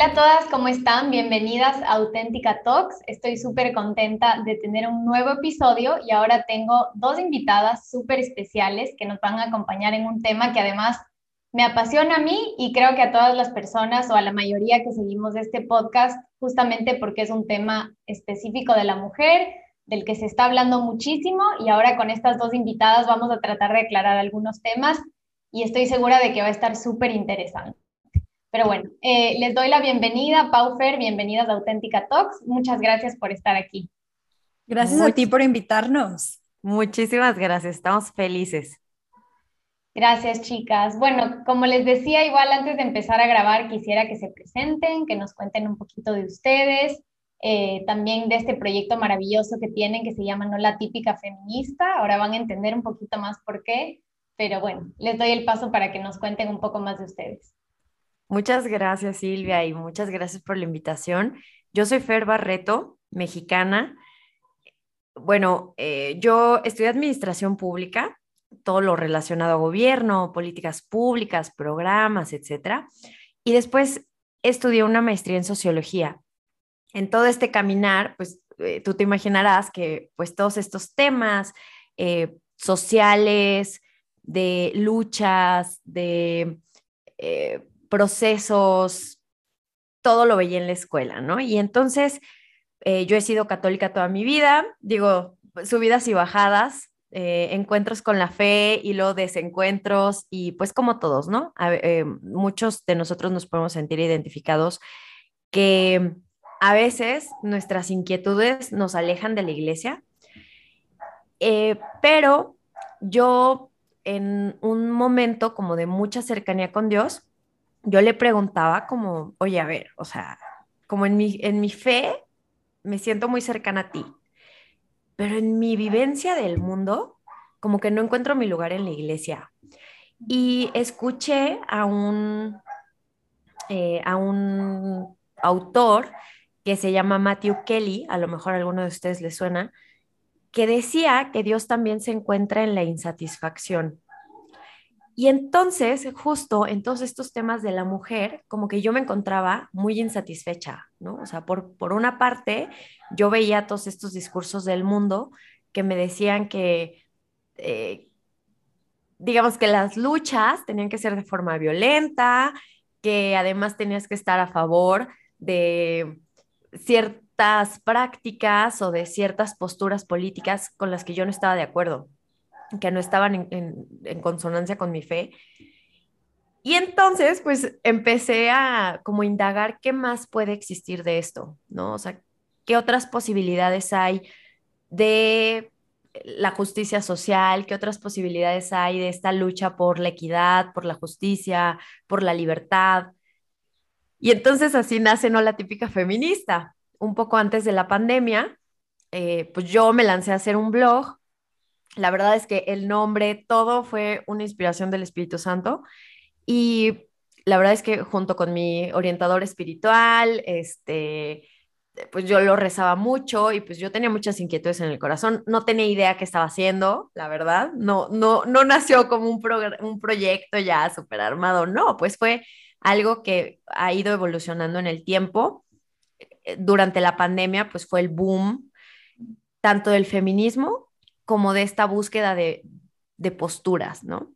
Hola a todas, ¿cómo están? Bienvenidas a Auténtica Talks. Estoy súper contenta de tener un nuevo episodio y ahora tengo dos invitadas súper especiales que nos van a acompañar en un tema que además me apasiona a mí y creo que a todas las personas o a la mayoría que seguimos este podcast, justamente porque es un tema específico de la mujer, del que se está hablando muchísimo y ahora con estas dos invitadas vamos a tratar de aclarar algunos temas y estoy segura de que va a estar súper interesante. Pero bueno, eh, les doy la bienvenida, Paufer, bienvenidas a Auténtica Talks. Muchas gracias por estar aquí. Gracias a ti por invitarnos. Muchísimas gracias, estamos felices. Gracias, chicas. Bueno, como les decía, igual antes de empezar a grabar, quisiera que se presenten, que nos cuenten un poquito de ustedes, eh, también de este proyecto maravilloso que tienen que se llama No la típica feminista. Ahora van a entender un poquito más por qué, pero bueno, les doy el paso para que nos cuenten un poco más de ustedes. Muchas gracias, Silvia, y muchas gracias por la invitación. Yo soy Fer Barreto, mexicana. Bueno, eh, yo estudié administración pública, todo lo relacionado a gobierno, políticas públicas, programas, etcétera. Y después estudié una maestría en sociología. En todo este caminar, pues eh, tú te imaginarás que pues todos estos temas eh, sociales, de luchas, de procesos, todo lo veía en la escuela, ¿no? Y entonces eh, yo he sido católica toda mi vida, digo, subidas y bajadas, eh, encuentros con la fe y luego desencuentros y pues como todos, ¿no? Eh, muchos de nosotros nos podemos sentir identificados que a veces nuestras inquietudes nos alejan de la iglesia, pero yo en un momento como de mucha cercanía con Dios, yo le preguntaba como, oye, a ver, o sea, como en mi, en mi fe me siento muy cercana a ti, pero en mi vivencia del mundo, como que no encuentro mi lugar en la iglesia. Y escuché a un, eh, a un autor que se llama Matthew Kelly, a lo mejor a alguno de ustedes le suena, que decía que Dios también se encuentra en la insatisfacción. Y entonces, justo en todos estos temas de la mujer, como que yo me encontraba muy insatisfecha, ¿no? O sea, por, por una parte, yo veía todos estos discursos del mundo que me decían que, eh, digamos que las luchas tenían que ser de forma violenta, que además tenías que estar a favor de ciertas prácticas o de ciertas posturas políticas con las que yo no estaba de acuerdo que no estaban en, consonancia con mi fe. Y entonces, pues empecé a como indagar qué más puede existir de esto, ¿no? O sea, qué otras posibilidades hay de la justicia social, qué otras posibilidades hay de esta lucha por la equidad, por la justicia, por la libertad. Y entonces así nace no la típica feminista. Un poco antes de la pandemia, eh, pues yo me lancé a hacer un blog la verdad es que el nombre, todo fue una inspiración del Espíritu Santo. Y la verdad es que junto con mi orientador espiritual, este, pues yo lo rezaba mucho y pues yo tenía muchas inquietudes en el corazón. No tenía idea qué estaba haciendo, la verdad. No, no, no nació como un, un proyecto ya súper armado. No, pues fue algo que ha ido evolucionando en el tiempo. Durante la pandemia, pues fue el boom tanto del feminismo como de esta búsqueda de, posturas, ¿no?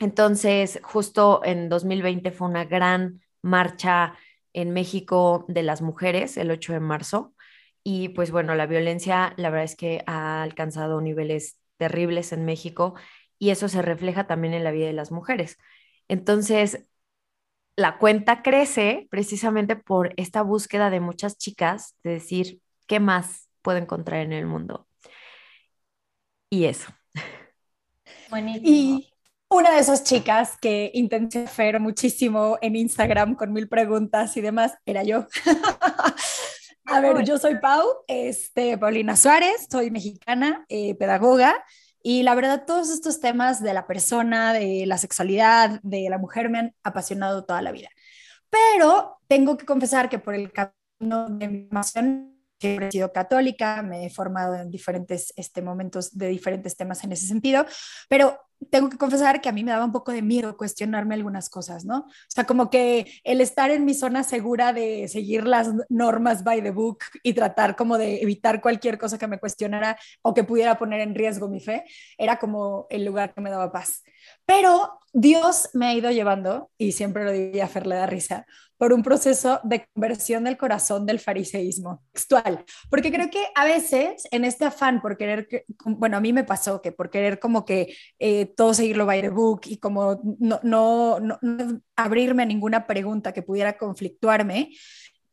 Entonces, justo en 2020 fue una gran marcha en México de las mujeres, el 8 de marzo, y pues bueno, la violencia, la verdad es que ha alcanzado niveles terribles en México y eso se refleja también en la vida de las mujeres. Entonces, la cuenta crece precisamente por esta búsqueda de muchas chicas de decir, ¿qué más puedo encontrar en el mundo? Y eso. Y una de esas chicas que intenté hacer muchísimo en Instagram con mil preguntas y demás era yo. A ver, yo soy Pau, este, Paulina Suárez, soy mexicana, eh, pedagoga, y la verdad todos estos temas de la persona, de la sexualidad, de la mujer me han apasionado toda la vida. Pero tengo que confesar que por el camino de mi formación he sido católica, me he formado en diferentes este, momentos de diferentes temas en ese sentido, pero tengo que confesar que a mí me daba un poco de miedo cuestionarme algunas cosas, ¿no? O sea, como que el estar en mi zona segura de seguir las normas by the book y tratar como de evitar cualquier cosa que me cuestionara o que pudiera poner en riesgo mi fe, era como el lugar que me daba paz. Pero Dios me ha ido llevando, y siempre lo diría Fer le da risa, por un proceso de conversión del corazón del fariseísmo textual. Porque creo que a veces en este afán por querer, bueno, a mí me pasó que por querer como que eh, todo seguirlo by the book y como no, no, no, abrirme a ninguna pregunta que pudiera conflictuarme,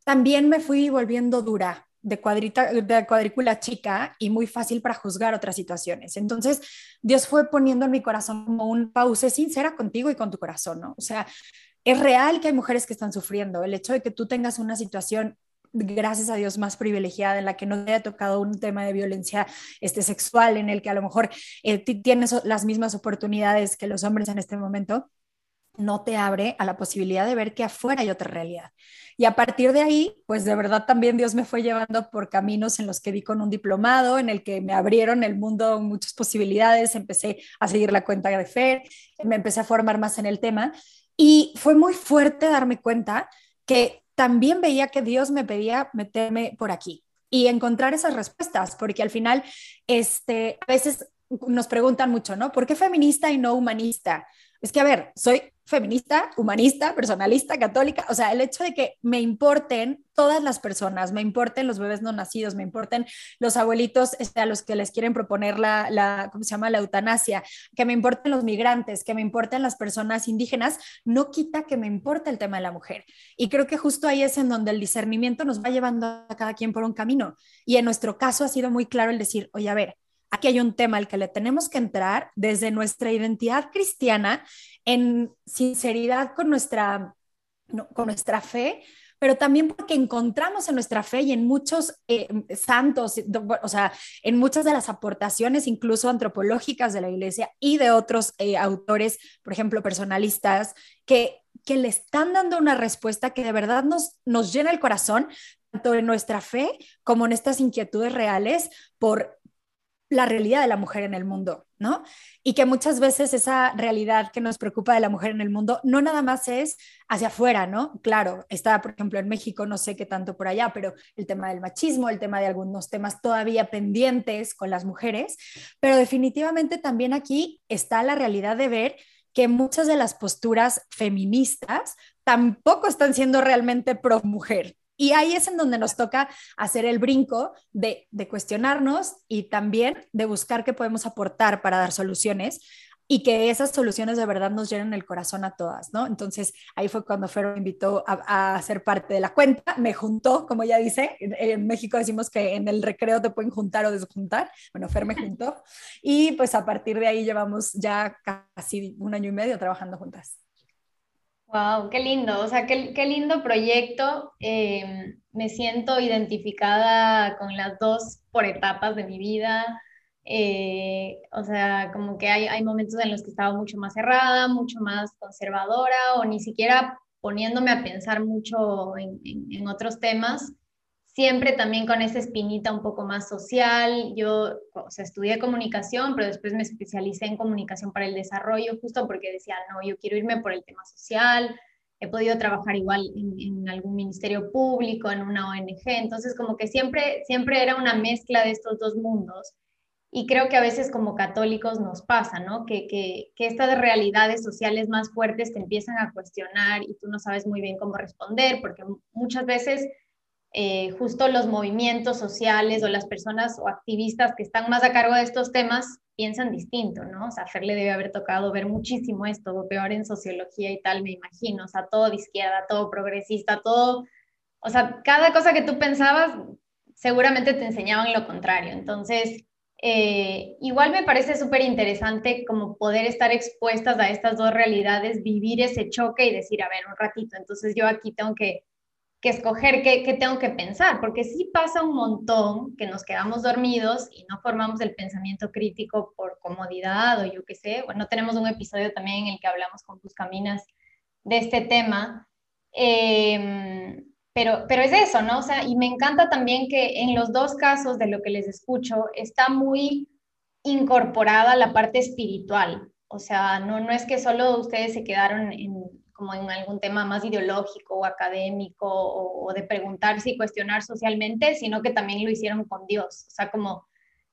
también me fui volviendo dura de, cuadrita, de cuadrícula chica y muy fácil para juzgar otras situaciones. Entonces, Dios fue poniendo en mi corazón como un pause sincera contigo y con tu corazón, ¿no? O sea, es real que hay mujeres que están sufriendo. El hecho de que tú tengas una situación gracias a Dios, más privilegiada, en la que no te haya tocado un tema de violencia este, sexual, en el que a lo mejor eh, tienes las mismas oportunidades que los hombres en este momento, no te abre a la posibilidad de ver que afuera hay otra realidad. Y a partir de ahí, pues de verdad también Dios me fue llevando por caminos en los que di con un diplomado, en el que me abrieron el mundo muchas posibilidades, empecé a seguir la cuenta de Fer, me empecé a formar más en el tema y fue muy fuerte darme cuenta que también veía que Dios me pedía meterme por aquí y encontrar esas respuestas, porque al final, este, a veces nos preguntan mucho, ¿no? ¿Por qué feminista y no humanista? Es que, a ver, soy feminista, humanista, personalista, católica, o sea, el hecho de que me importen todas las personas, me importen los bebés no nacidos, me importen los abuelitos este, a los que les quieren proponer la, la, ¿cómo se llama?, la eutanasia, que me importen los migrantes, que me importen las personas indígenas, no quita que me importe el tema de la mujer. Y creo que justo ahí es en donde el discernimiento nos va llevando a cada quien por un camino. Y en nuestro caso ha sido muy claro el decir, oye, a ver, aquí hay un tema al que le tenemos que entrar desde nuestra identidad cristiana en sinceridad con nuestra, con nuestra fe, pero también porque encontramos en nuestra fe y en muchos eh, santos, o sea, en muchas de las aportaciones, incluso antropológicas de la iglesia y de otros eh, autores, por ejemplo, personalistas, que, que le están dando una respuesta que de verdad nos, nos llena el corazón, tanto en nuestra fe como en estas inquietudes reales por la realidad de la mujer en el mundo, Y que muchas veces esa realidad que nos preocupa de la mujer en el mundo no nada más es hacia afuera, ¿no? Claro, está, por ejemplo, en México, no sé qué tanto por allá, pero el tema del machismo, el tema de algunos temas todavía pendientes con las mujeres, pero definitivamente también aquí está la realidad de ver que muchas de las posturas feministas tampoco están siendo realmente pro mujer, y ahí es en donde nos toca hacer el brinco de, cuestionarnos y también de buscar qué podemos aportar para dar soluciones y que esas soluciones de verdad nos llenen el corazón a todas, ¿no? Entonces ahí fue cuando Fer me invitó a, ser parte de la cuenta, me juntó, como ya dice, en, México decimos que en el recreo te pueden juntar o desjuntar, bueno, Fer me juntó y pues a partir de ahí llevamos ya casi un año y medio trabajando juntas. Wow, qué lindo, o sea, qué, qué lindo proyecto. Em, me siento identificada con las dos por etapas de mi vida. Eh, o sea, como que hay, hay momentos en los que estaba mucho más cerrada, mucho más conservadora o ni siquiera poniéndome a pensar mucho en, en otros temas siempre también con esa espinita un poco más social. Yo, o sea, estudié comunicación, pero después me especialicé en comunicación para el desarrollo, justo porque decía, no, yo quiero irme por el tema social. He podido trabajar igual en, algún ministerio público, en una ONG, entonces como que siempre, siempre era una mezcla de estos dos mundos. Y creo que a veces como católicos nos pasa, ¿no? Que, que, que estas realidades sociales más fuertes te empiezan a cuestionar y tú no sabes muy bien cómo responder, porque muchas veces eh, justo los movimientos sociales o las personas o activistas que están más a cargo de estos temas piensan distinto, ¿no? O sea, Fer le debe haber tocado ver muchísimo esto, peor en sociología y tal, me imagino, o sea, todo de izquierda, todo progresista, todo, o sea, cada cosa que tú pensabas, seguramente te enseñaban lo contrario. Entonces, eh, igual me parece súper interesante como poder estar expuestas a estas dos realidades, vivir ese choque y decir, a ver, un ratito, entonces yo aquí tengo que que escoger qué, tengo que pensar, porque sí pasa un montón que nos quedamos dormidos y no formamos el pensamiento crítico por comodidad o yo qué sé. Bueno, tenemos un episodio también en el que hablamos con Buscaminas de este tema. Em, pero, pero es eso, ¿no? O sea, y me encanta también que en los dos casos de lo que les escucho está muy incorporada la parte espiritual. O sea, no, no es que solo ustedes se quedaron en, como en algún tema más ideológico o académico o, de preguntarse y cuestionar socialmente, sino que también lo hicieron con Dios. O sea, como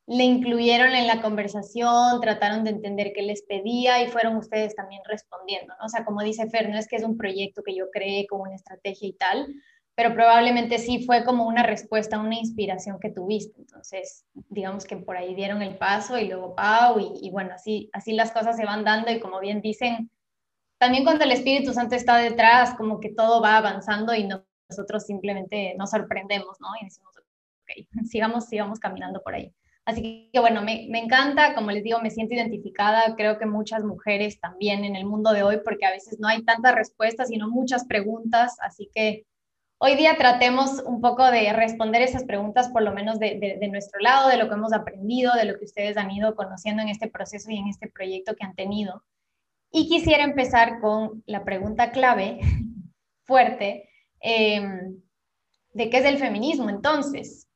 le incluyeron en la conversación, trataron de entender qué les pedía y fueron ustedes también respondiendo, ¿no? O sea, como dice Fer, no es que es un proyecto que yo creé como una estrategia y tal, pero probablemente sí fue como una respuesta, una inspiración que tuviste. Entonces, digamos que por ahí dieron el paso y luego Pau y, y bueno, así, así las cosas se van dando y como bien dicen, también cuando el Espíritu Santo está detrás, como que todo va avanzando y nosotros simplemente nos sorprendemos, ¿no? Y decimos, ok, sigamos, sigamos caminando por ahí. Así que bueno, me, me, encanta, como les digo, me siento identificada, creo que muchas mujeres también en el mundo de hoy, porque a veces no hay tantas respuestas, sino muchas preguntas, así que hoy día tratemos un poco de responder esas preguntas, por lo menos de, de, de, nuestro lado, de lo que hemos aprendido, de lo que ustedes han ido conociendo en este proceso y en este proyecto que han tenido. Y quisiera empezar con la pregunta clave, fuerte, eh, de qué es el feminismo entonces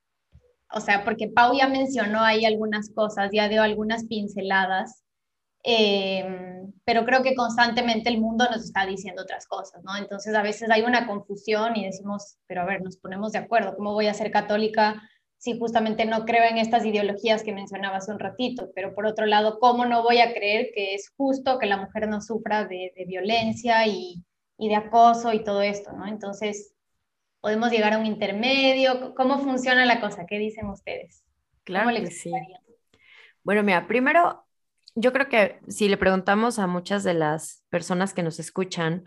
o sea, porque Pau ya mencionó ahí algunas cosas, ya dio algunas pinceladas, eh, pero creo que constantemente el mundo nos está diciendo otras cosas, ¿no? Entonces a veces hay una confusión y decimos, pero a ver, nos ponemos de acuerdo, ¿cómo voy a ser católica si justamente no creo en estas ideologías que mencionaba hace un ratito? Pero por otro lado, ¿cómo no voy a creer que es justo que la mujer no sufra de, de violencia y, y de acoso y todo esto, ¿no? Entonces, podemos llegar a un intermedio? ¿Cómo funciona la cosa? ¿Qué dicen ustedes? Claro que sí. Bueno, mira, primero, yo creo que si le preguntamos a muchas de las personas que nos escuchan,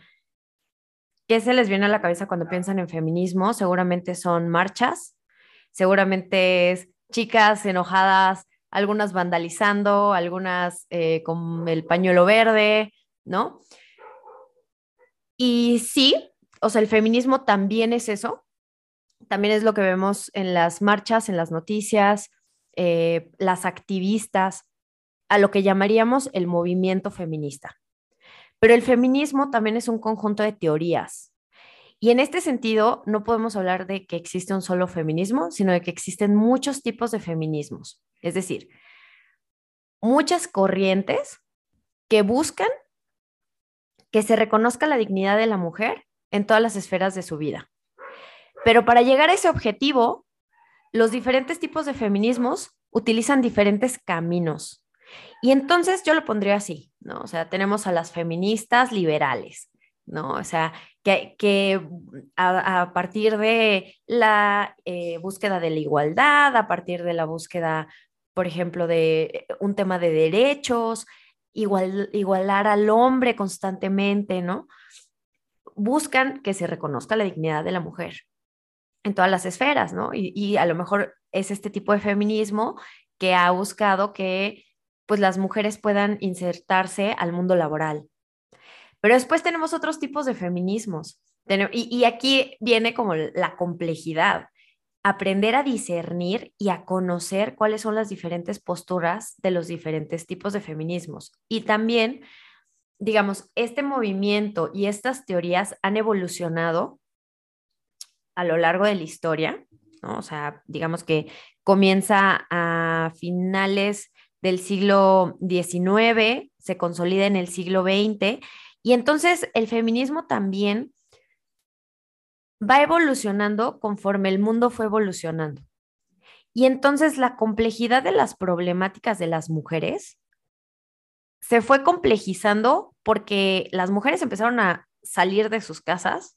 ¿qué se les viene a la cabeza cuando piensan en feminismo? Seguramente son marchas, seguramente es chicas enojadas, algunas vandalizando, algunas eh, con el pañuelo verde, ¿no? Y sí, o sea, el feminismo también es eso, también es lo que vemos en las marchas, en las noticias, eh, las activistas, a lo que llamaríamos el movimiento feminista. Pero el feminismo también es un conjunto de teorías. Y en este sentido, no podemos hablar de que existe un solo feminismo, sino de que existen muchos tipos de feminismos. Es decir, muchas corrientes que buscan que se reconozca la dignidad de la mujer en todas las esferas de su vida. Pero para llegar a ese objetivo, los diferentes tipos de feminismos utilizan diferentes caminos. Y entonces yo lo pondría así, ¿no? O sea, tenemos a las feministas liberales, ¿no? O sea, que, a, partir de la eh, búsqueda de la igualdad, a partir de la búsqueda, por ejemplo, de un tema de derechos, igual, igualar al hombre constantemente, ¿no? buscan que se reconozca la dignidad de la mujer en todas las esferas, ¿no? Y, a lo mejor es este tipo de feminismo que ha buscado que pues las mujeres puedan insertarse al mundo laboral. Pero después tenemos otros tipos de feminismos. Y, aquí viene como la complejidad, aprender a discernir y a conocer cuáles son las diferentes posturas de los diferentes tipos de feminismos. Y también digamos, este movimiento y estas teorías han evolucionado a lo largo de la historia, ¿no? O sea, digamos que comienza a finales del siglo XIX, se consolida en el siglo XX, y entonces el feminismo también va evolucionando conforme el mundo fue evolucionando. Y entonces la complejidad de las problemáticas de las mujeres se fue complejizando porque las mujeres empezaron a salir de sus casas,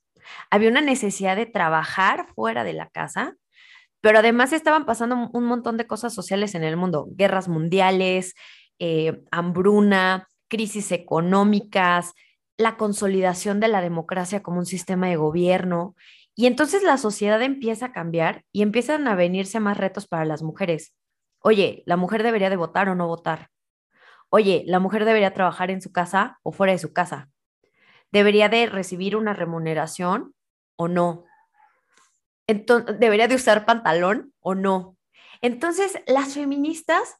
había una necesidad de trabajar fuera de la casa, pero además estaban pasando un montón de cosas sociales en el mundo, guerras mundiales, eh, hambruna, crisis económicas, la consolidación de la democracia como un sistema de gobierno. Y entonces la sociedad empieza a cambiar y empiezan a venirse más retos para las mujeres. Oye, ¿la mujer debería de votar o no votar? oye, la mujer debería trabajar en su casa o fuera de su casa. ¿Debería de recibir una remuneración o no? Entonces, ¿Debería de usar pantalón o no? Entonces, las feministas,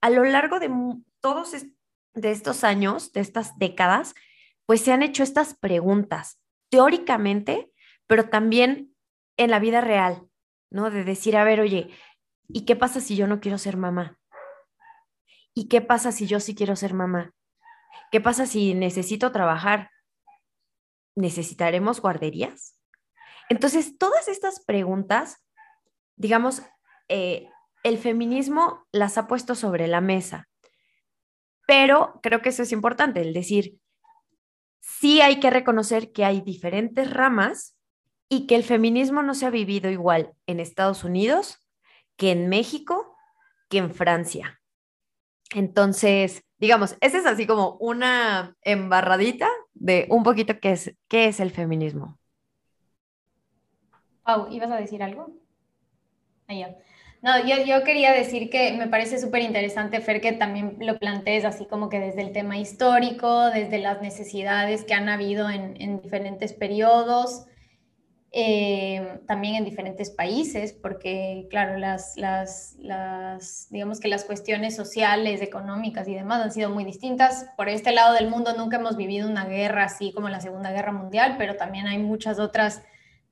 a lo largo de todos de estos años, de estas décadas, pues se han hecho estas preguntas, teóricamente, pero también en la vida real, ¿no? De decir, a ver, oye, ¿y qué pasa si yo no quiero ser mamá? ¿Y qué pasa si yo sí quiero ser mamá? ¿Qué pasa si necesito trabajar? ¿Necesitaremos guarderías? Entonces, todas estas preguntas, digamos, eh, el feminismo las ha puesto sobre la mesa, pero creo que eso es importante, el decir, sí hay que reconocer que hay diferentes ramas y que el feminismo no se ha vivido igual en Estados Unidos que en México, que en Francia. Entonces, digamos, esa es así como una embarradita de un poquito qué es, qué es el feminismo. Pau, ¿ibas a decir algo? Allá. No, yo, yo, quería decir que me parece súper interesante, Fer, que también lo plantees así como que desde el tema histórico, desde las necesidades que han habido en, en diferentes periodos, eh, también en diferentes países, porque claro, las, las, las, digamos que las cuestiones sociales, económicas y demás han sido muy distintas. Por este lado del mundo nunca hemos vivido una guerra así como la Segunda Guerra Mundial, pero también hay muchas otras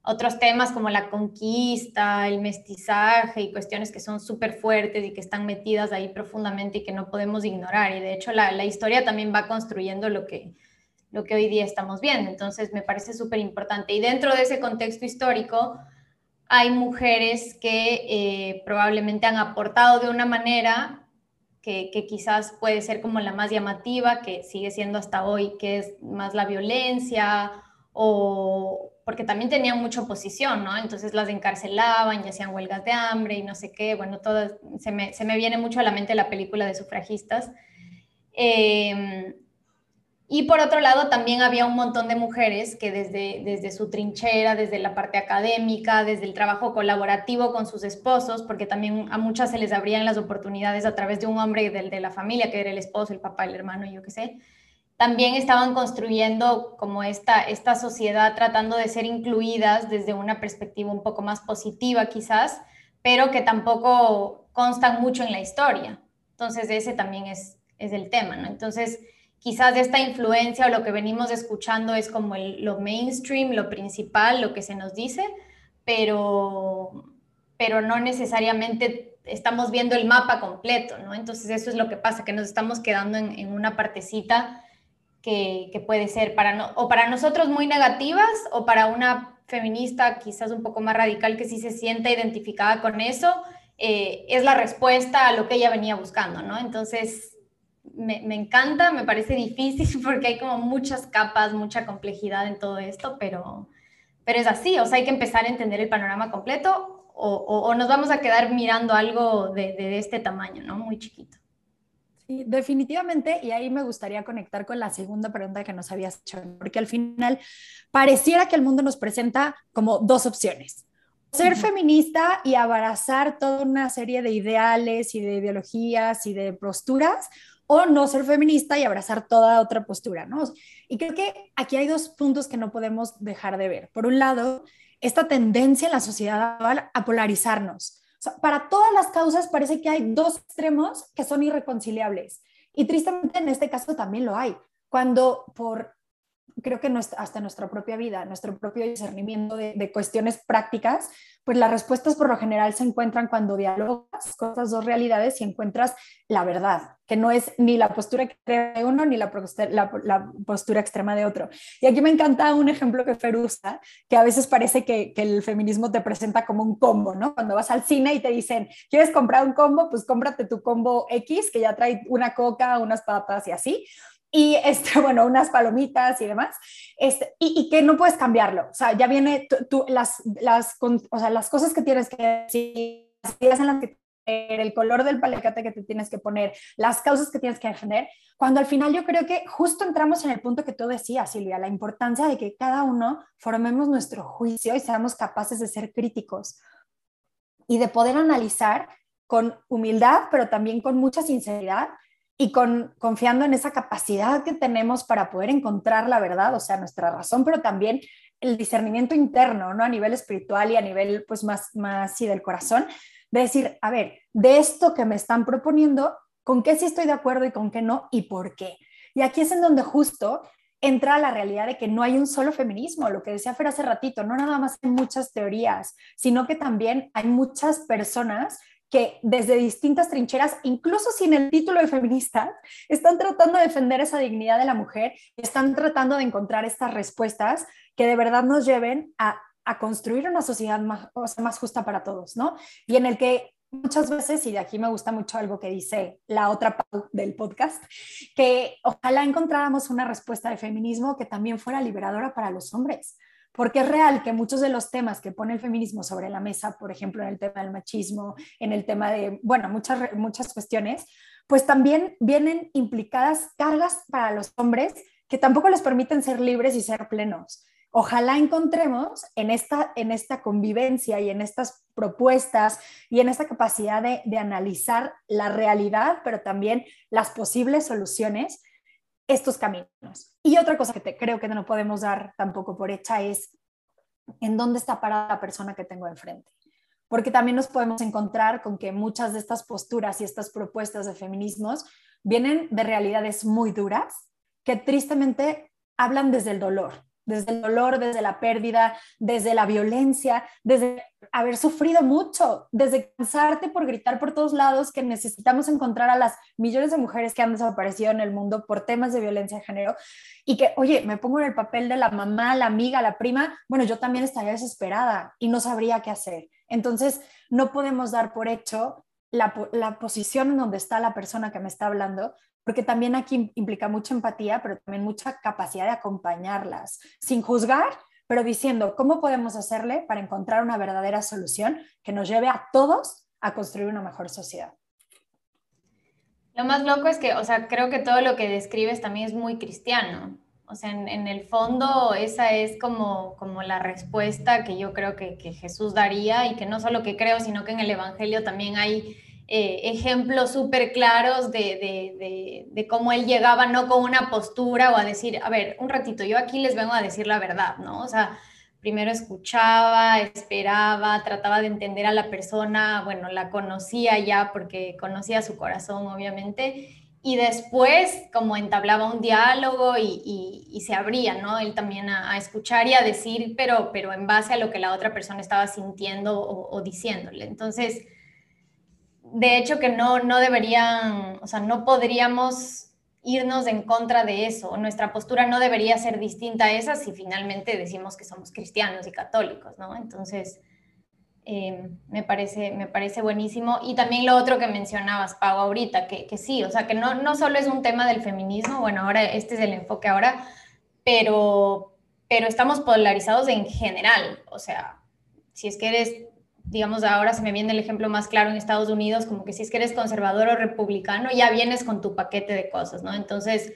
otros temas como la conquista, el mestizaje y cuestiones que son súper fuertes y que están metidas ahí profundamente y que no podemos ignorar. Y de hecho la, la historia también va construyendo lo que, lo que hoy día estamos viendo. Entonces me parece súper importante. Y dentro de ese contexto histórico hay mujeres que eh, probablemente han aportado de una manera que, que, quizás puede ser como la más llamativa, que sigue siendo hasta hoy, que es más la violencia o porque también tenían mucha oposición, ¿no? Entonces las encarcelaban y hacían huelgas de hambre y no sé qué, bueno, todo, se me, se me viene mucho a la mente la película de sufragistas. Eh, y por otro lado, también había un montón de mujeres que desde, desde su trinchera, desde la parte académica, desde el trabajo colaborativo con sus esposos, porque también a muchas se les abrían las oportunidades a través de un hombre del, de la familia, que era el esposo, el papá, el hermano, yo qué sé, también estaban construyendo como esta, esta sociedad tratando de ser incluidas desde una perspectiva un poco más positiva quizás, pero que tampoco constan mucho en la historia. Entonces ese también es, es el tema, ¿no? Entonces quizás esta influencia o lo que venimos escuchando es como lo mainstream, lo principal, lo que se nos dice, pero, pero no necesariamente estamos viendo el mapa completo, ¿no? Entonces eso es lo que pasa, que nos estamos quedando en, una partecita que, puede ser para no, o para nosotros muy negativas o para una feminista quizás un poco más radical que sí se sienta identificada con eso, eh, es la respuesta a lo que ella venía buscando, ¿no? Entonces me, me, encanta, me parece difícil porque hay como muchas capas, mucha complejidad en todo esto, pero, pero es así, o sea, hay que empezar a entender el panorama completo o, o, nos vamos a quedar mirando algo de, de, este tamaño, ¿no? Muy chiquito. Sí, definitivamente, y ahí me gustaría conectar con la segunda pregunta que nos habías hecho, porque al final pareciera que el mundo nos presenta como dos opciones. Ser feminista y abrazar toda una serie de ideales y de ideologías y de posturas, o no ser feminista y abrazar toda otra postura, ¿no? Y creo que aquí hay dos puntos que no podemos dejar de ver. Por un lado, esta tendencia en la sociedad a polarizarnos. Para todas las causas parece que hay dos extremos que son irreconciliables. Y tristemente en este caso también lo hay. Cuando por creo que hasta nuestra propia vida, nuestro propio discernimiento de, cuestiones prácticas, pues las respuestas por lo general se encuentran cuando dialogas con estas dos realidades y encuentras la verdad, que no es ni la postura extrema de uno ni la, la, postura extrema de otro. Y aquí me encanta un ejemplo que Fer usa, que a veces parece que, que el feminismo te presenta como un combo, ¿no? Cuando vas al cine y te dicen, ¿quieres comprar un combo? Pues cómprate tu combo X, que ya trae una coca, unas papas y así y este, bueno, unas palomitas y demás, este, y, y, que no puedes cambiarlo. O sea, ya viene tú, las, las, o sea, las cosas que tienes que decir, las ideas en las que el color del palecate que te tienes que poner, las causas que tienes que defender, cuando al final yo creo que justo entramos en el punto que tú decías, Silvia, la importancia de que cada uno formemos nuestro juicio y seamos capaces de ser críticos y de poder analizar con humildad, pero también con mucha sinceridad y con, confiando en esa capacidad que tenemos para poder encontrar la verdad, o sea, nuestra razón, pero también el discernimiento interno, ¿no? A nivel espiritual y a nivel, pues, más, más, sí, del corazón, de decir, a ver, de esto que me están proponiendo, ¿con qué sí estoy de acuerdo y con qué no? ¿Y por qué? Y aquí es en donde justo entra la realidad de que no hay un solo feminismo, lo que decía Fer hace ratito, no nada más hay muchas teorías, sino que también hay muchas personas que desde distintas trincheras, incluso sin el título de feministas, están tratando de defender esa dignidad de la mujer, están tratando de encontrar estas respuestas que de verdad nos lleven a, construir una sociedad más, más justa para todos, ¿no? Y en el que muchas veces, y de aquí me gusta mucho algo que dice la otra parte del podcast, que ojalá encontráramos una respuesta de feminismo que también fuera liberadora para los hombres. Porque es real que muchos de los temas que pone el feminismo sobre la mesa, por ejemplo, en el tema del machismo, en el tema de, bueno, muchas, muchas cuestiones, pues también vienen implicadas cargas para los hombres que tampoco les permiten ser libres y ser plenos. Ojalá encontremos en esta, en esta convivencia y en estas propuestas y en esta capacidad de, analizar la realidad, pero también las posibles soluciones, estos caminos. Y otra cosa que te, creo que no podemos dar tampoco por hecha es en dónde está parada la persona que tengo enfrente. Porque también nos podemos encontrar con que muchas de estas posturas y estas propuestas de feminismos vienen de realidades muy duras que tristemente hablan desde el dolor, desde el dolor, desde la pérdida, desde la violencia, desde haber sufrido mucho, desde cansarte por gritar por todos lados que necesitamos encontrar a las millones de mujeres que han desaparecido en el mundo por temas de violencia de género y que, oye, me pongo en el papel de la mamá, la amiga, la prima, bueno, yo también estaría desesperada y no sabría qué hacer. Entonces, no podemos dar por hecho la, la, posición en donde está la persona que me está hablando, porque también aquí implica mucha empatía, pero también mucha capacidad de acompañarlas, sin juzgar, pero diciendo cómo podemos hacerle para encontrar una verdadera solución que nos lleve a todos a construir una mejor sociedad. Lo más loco es que, o sea, creo que todo lo que describes también es muy cristiano. O sea, en, el fondo esa es como, como la respuesta que yo creo que, que Jesús daría y que no solo que creo, sino que en el Evangelio también hay eh, ejemplos súper claros de, de, cómo él llegaba no con una postura o a decir, a ver, un ratito, yo aquí les vengo a decir la verdad, ¿no? O sea, primero escuchaba, esperaba, trataba de entender a la persona, bueno, la conocía ya porque conocía su corazón, obviamente, y después como entablaba un diálogo y, y, se abría, ¿no? Él también a, escuchar y a decir, pero, pero en base a lo que la otra persona estaba sintiendo o diciéndole. Entonces, de hecho que no, no deberían, o sea, no podríamos irnos en contra de eso. Nuestra postura no debería ser distinta a esa si finalmente decimos que somos cristianos y católicos, ¿no? Entonces, eh, me, parece, me parece buenísimo. Y también lo otro que mencionabas, Pau, ahorita, que, que sí, o sea, que no, no solo es un tema del feminismo, bueno, ahora este es el enfoque ahora, pero, pero estamos polarizados en general, o sea, si es que eres digamos, ahora se me viene el ejemplo más claro en Estados Unidos, como que si es que eres conservador o republicano, ya vienes con tu paquete de cosas, ¿no? Entonces,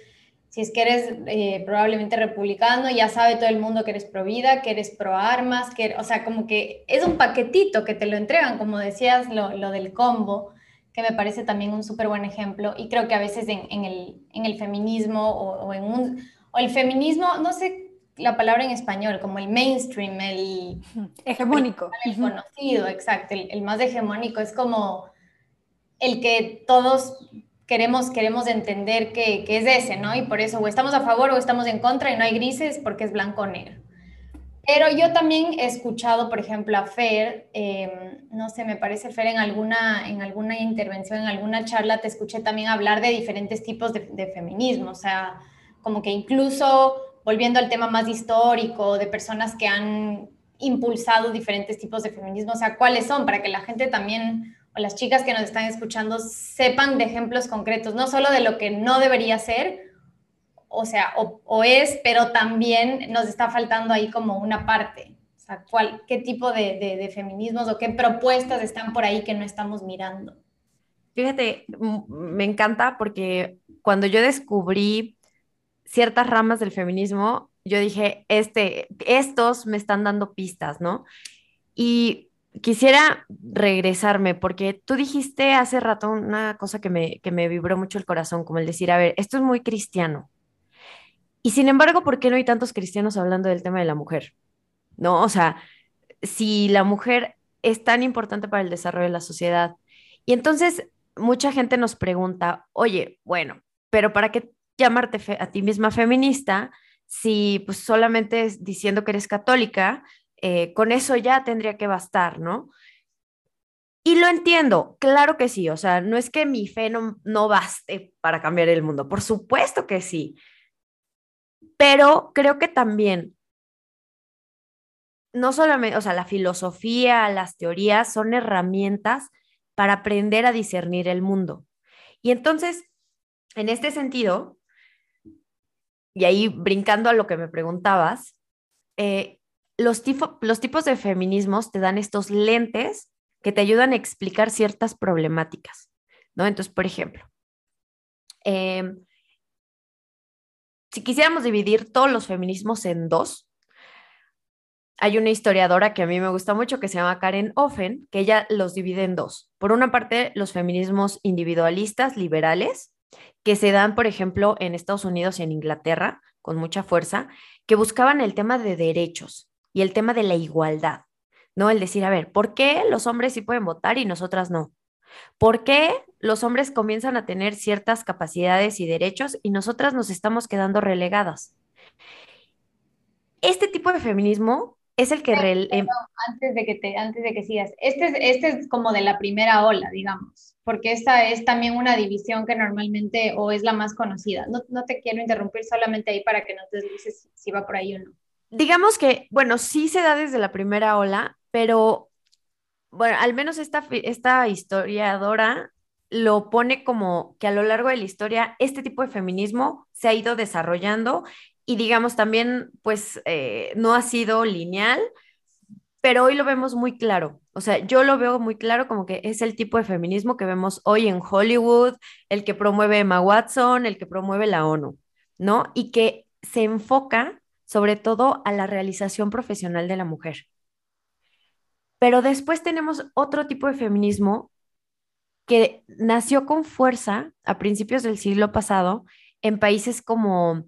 si es que eres eh, probablemente republicano, ya sabe todo el mundo que eres pro vida, que eres pro armas, que, o sea, como que es un paquetito que te lo entregan, como decías, lo, lo del combo, que me parece también un súper buen ejemplo, y creo que a veces en, el, en el, feminismo o en un, o el feminismo, no sé la palabra en español, como el mainstream, el hegemónico. El, conocido, exacto. El, más hegemónico es como el que todos queremos, queremos entender que, es ese, ¿no? Y por eso o estamos a favor o estamos en contra y no hay grises porque es blanco o negro. Pero yo también he escuchado, por ejemplo, a Fer, em, no sé, me parece Fer en alguna, en alguna intervención, en alguna charla, te escuché también hablar de diferentes tipos de, de feminismo, o sea, como que incluso volviendo al tema más histórico, de personas que han impulsado diferentes tipos de feminismo, o sea, cuáles son, para que la gente también, o las chicas que nos están escuchando, sepan de ejemplos concretos, no solo de lo que no debería ser, o sea, o, es, pero también nos está faltando ahí como una parte. O sea, ¿cuál, ¿qué tipo de, de feminismos o qué propuestas están por ahí que no estamos mirando? Fíjate, me encanta porque cuando yo descubrí ciertas ramas del feminismo, yo dije, este, estos me están dando pistas, ¿no? Y quisiera regresarme, porque tú dijiste hace rato una cosa que me, que me vibró mucho el corazón, como el decir, a ver, esto es muy cristiano. Y sin embargo, ¿por qué no hay tantos cristianos hablando del tema de la mujer? ¿No? O sea, si la mujer es tan importante para el desarrollo de la sociedad. Y entonces mucha gente nos pregunta, oye, bueno, pero ¿para qué llamarte a ti misma feminista si pues solamente diciendo que eres católica, eh, con eso ya tendría que bastar, ¿no? Y lo entiendo, claro que sí, o sea, no es que mi fe no, no baste para cambiar el mundo, por supuesto que sí, pero creo que también, no solamente, o sea, la filosofía, las teorías son herramientas para aprender a discernir el mundo. Y entonces, en este sentido, y ahí brincando a lo que me preguntabas, eh, los, los tipos de feminismos te dan estos lentes que te ayudan a explicar ciertas problemáticas, ¿no? Entonces, por ejemplo, em, si quisiéramos dividir todos los feminismos en dos, hay una historiadora que a mí me gusta mucho que se llama Karen Offen, que ella los divide en dos. Por una parte, los feminismos individualistas, liberales, que se dan, por ejemplo, en Estados Unidos y en Inglaterra, con mucha fuerza, que buscaban el tema de derechos y el tema de la igualdad, ¿no? El decir, a ver, ¿por qué los hombres sí pueden votar y nosotras no? ¿Por qué los hombres comienzan a tener ciertas capacidades y derechos y nosotras nos estamos quedando relegadas? Este tipo de feminismo es el que... Em antes, de que te, antes de que sigas, este es, este es como de la primera ola, digamos, porque esta es también una división que normalmente o es la más conocida. No, no te quiero interrumpir solamente ahí para que nos deslices si va por ahí o no. Digamos que, bueno, sí se da desde la primera ola, pero bueno, al menos esta, esta historiadora lo pone como que a lo largo de la historia este tipo de feminismo se ha ido desarrollando y digamos también pues eh, no ha sido lineal, pero hoy lo vemos muy claro. O sea, yo lo veo muy claro como que es el tipo de feminismo que vemos hoy en Hollywood, el que promueve Emma Watson, el que promueve la ONU, ¿no? Y que se enfoca sobre todo a la realización profesional de la mujer. Pero después tenemos otro tipo de feminismo que nació con fuerza a principios del siglo pasado en países como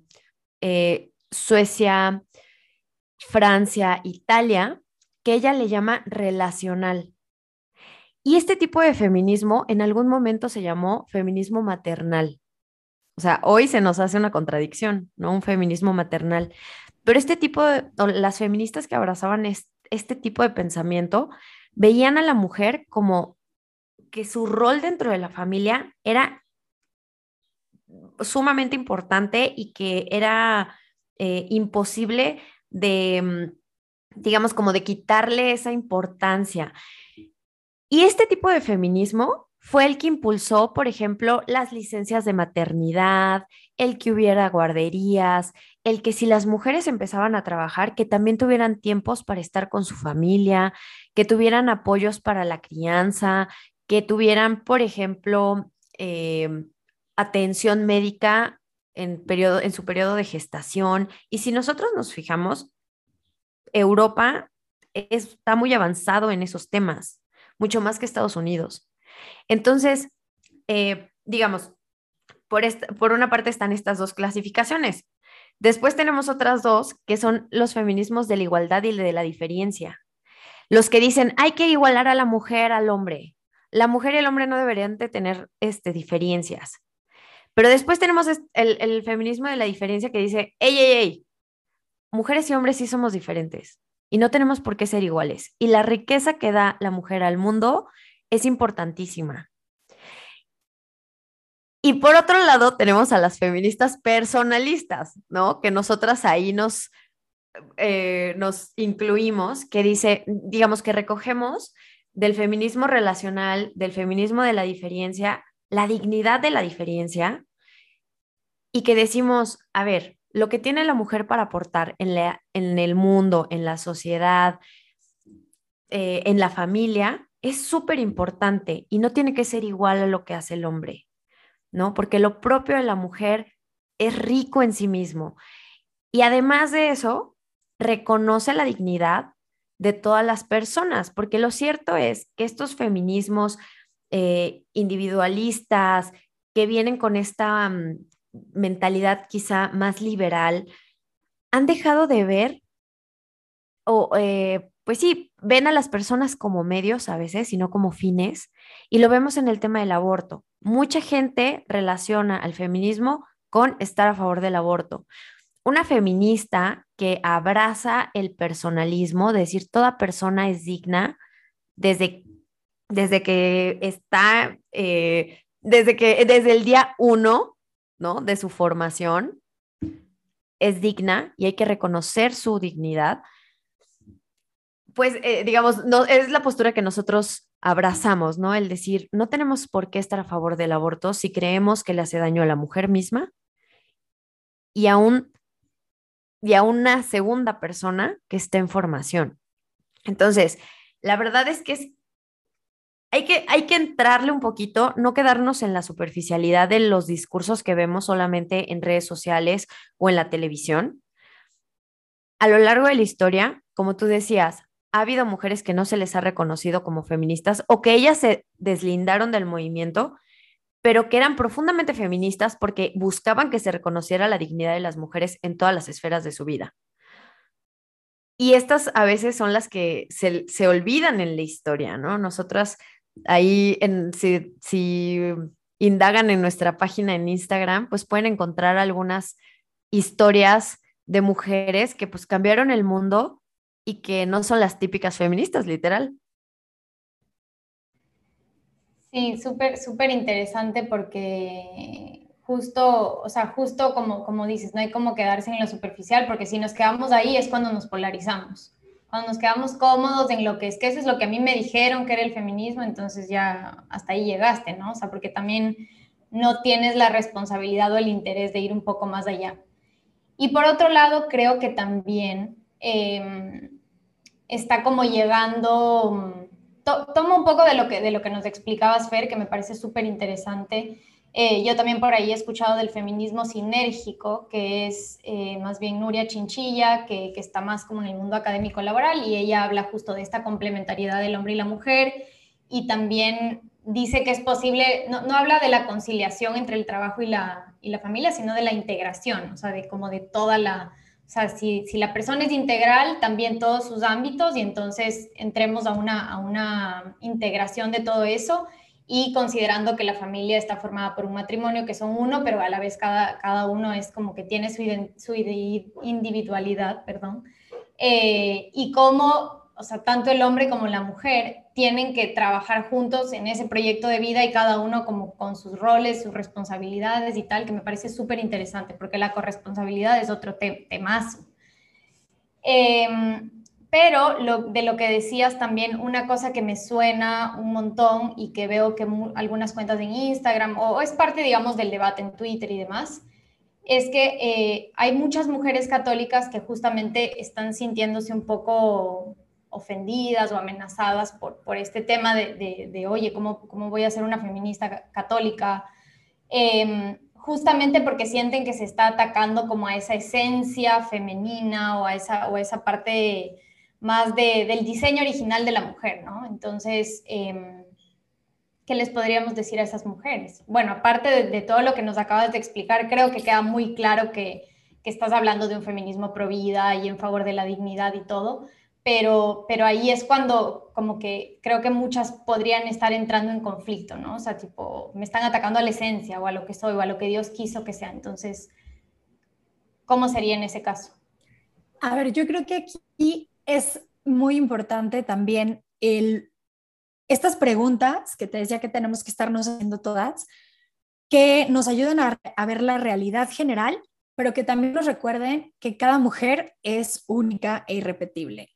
eh, Suecia, Francia, Italia, que ella le llama relacional. Y este tipo de feminismo en algún momento se llamó feminismo maternal. O sea, hoy se nos hace una contradicción, ¿no? Un feminismo maternal. Pero este tipo de, las feministas que abrazaban este tipo de pensamiento, veían a la mujer como que su rol dentro de la familia era sumamente importante y que era eh, imposible de, mm, digamos, como de quitarle esa importancia. Y este tipo de feminismo fue el que impulsó, por ejemplo, las licencias de maternidad, el que hubiera guarderías, el que si las mujeres empezaban a trabajar, que también tuvieran tiempos para estar con su familia, que tuvieran apoyos para la crianza, que tuvieran, por ejemplo, eh, atención médica en, periodo, en su periodo de gestación. Y si nosotros nos fijamos, Europa está muy avanzado en esos temas, mucho más que Estados Unidos. Entonces, eh, digamos, por, por una parte están estas dos clasificaciones. Después tenemos otras dos, que son los feminismos de la igualdad y de la diferencia. Los que dicen, hay que igualar a la mujer al hombre. La mujer y el hombre no deberían de tener este, diferencias. Pero después tenemos el, feminismo de la diferencia que dice, ey, ey, ey, mujeres y hombres sí somos diferentes y no tenemos por qué ser iguales. Y la riqueza que da la mujer al mundo es importantísima. Y por otro lado, tenemos a las feministas personalistas, ¿no? Que nosotras ahí nos, eh, nos incluimos, que dice, digamos que recogemos del feminismo relacional, del feminismo de la diferencia, la dignidad de la diferencia y que decimos, a ver, lo que tiene la mujer para aportar en, en el mundo, en la sociedad, eh, en la familia, es súper importante y no tiene que ser igual a lo que hace el hombre, ¿no? Porque lo propio de la mujer es rico en sí mismo. Y además de eso, reconoce la dignidad de todas las personas, porque lo cierto es que estos feminismos eh, individualistas que vienen con esta mm, mentalidad quizá más liberal, han dejado de ver, o eh, pues sí, ven a las personas como medios a veces y no como fines, y lo vemos en el tema del aborto. Mucha gente relaciona al feminismo con estar a favor del aborto. Una feminista que abraza el personalismo, decir toda persona es digna desde desde que está, eh, desde que, desde el día uno, ¿no? De su formación, es digna y hay que reconocer su dignidad. Pues, eh, digamos, no, es la postura que nosotros abrazamos, ¿no? El decir, no tenemos por qué estar a favor del aborto si creemos que le hace daño a la mujer misma y a, y a una segunda persona que está en formación. Entonces, la verdad es que es, hay, que hay que entrarle un poquito, no quedarnos en la superficialidad de los discursos que vemos solamente en redes sociales o en la televisión. A lo largo de la historia, como tú decías, ha habido mujeres que no se les ha reconocido como feministas o que ellas se deslindaron del movimiento, pero que eran profundamente feministas porque buscaban que se reconociera la dignidad de las mujeres en todas las esferas de su vida. Y estas a veces son las que se, olvidan en la historia, ¿no? Nosotras ahí, en, si, si indagan en nuestra página en Instagram, pues pueden encontrar algunas historias de mujeres que pues cambiaron el mundo y que no son las típicas feministas, literal. Sí, súper, súper interesante porque justo, o sea, justo como, como dices, no hay como quedarse en lo superficial, porque si nos quedamos ahí es cuando nos polarizamos, cuando nos quedamos cómodos en lo que es, que eso es lo que a mí me dijeron que era el feminismo, entonces ya hasta ahí llegaste, ¿no? O sea, porque también no tienes la responsabilidad o el interés de ir un poco más allá. Y por otro lado, creo que también em, está como llegando, mm, toma un poco de lo, que, de lo que nos explicabas, Fer, que me parece súper interesante. Eh, yo también por ahí he escuchado del feminismo sinérgico, que es eh, más bien Nuria Chinchilla, que, que, está más como en el mundo académico laboral, y ella habla justo de esta complementariedad del hombre y la mujer, y también dice que es posible, no, no habla de la conciliación entre el trabajo y la, y la familia, sino de la integración, o sea, de como de toda la, o sea, si, la persona es integral, también todos sus ámbitos y entonces entremos a una, a una integración de todo eso y considerando que la familia está formada por un matrimonio que son uno, pero a la vez cada, cada uno es como que tiene su, su individualidad, perdón, eh, y cómo o sea, tanto el hombre como la mujer tienen que trabajar juntos en ese proyecto de vida y cada uno como con sus roles, sus responsabilidades y tal, que me parece súper interesante porque la corresponsabilidad es otro temazo. Em, pero de lo que decías también, una cosa que me suena un montón y que veo que algunas cuentas en Instagram o, es parte, digamos, del debate en Twitter y demás, es que eh, hay muchas mujeres católicas que justamente están sintiéndose un poco ofendidas o amenazadas por, por este tema de, oye, ¿cómo, ¿cómo, voy a ser una feminista católica? Em, justamente porque sienten que se está atacando como a esa esencia femenina o a esa, o esa parte más del diseño original de la mujer, ¿no? Entonces, em, ¿qué les podríamos decir a esas mujeres? Bueno, aparte de, todo lo que nos acabas de explicar, creo que queda muy claro que, que estás hablando de un feminismo pro vida y en favor de la dignidad y todo, pero, pero ahí es cuando como que creo que muchas podrían estar entrando en conflicto, ¿no? O sea, tipo, me están atacando a la esencia o a lo que soy o a lo que Dios quiso que sea. Entonces, ¿cómo sería en ese caso? A ver, yo creo que aquí es muy importante también estas preguntas que te decía que tenemos que estarnos haciendo todas, que nos ayudan a, ver la realidad general, pero que también nos recuerden que cada mujer es única e irrepetible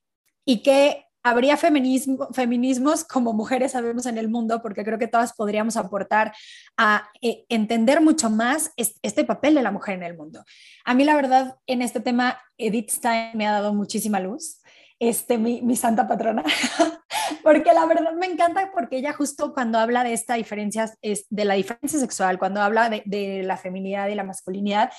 y que habría feminismo, feminismos como mujeres sabemos en el mundo, porque creo que todas podríamos aportar a eh, entender mucho más este papel de la mujer en el mundo. A mí la verdad, en este tema, Edith Stein me ha dado muchísima luz, este, mi, mi santa patrona, porque la verdad me encanta porque ella justo cuando habla de esta diferencia, es de la diferencia sexual, cuando habla de, de la feminidad y la masculinidad,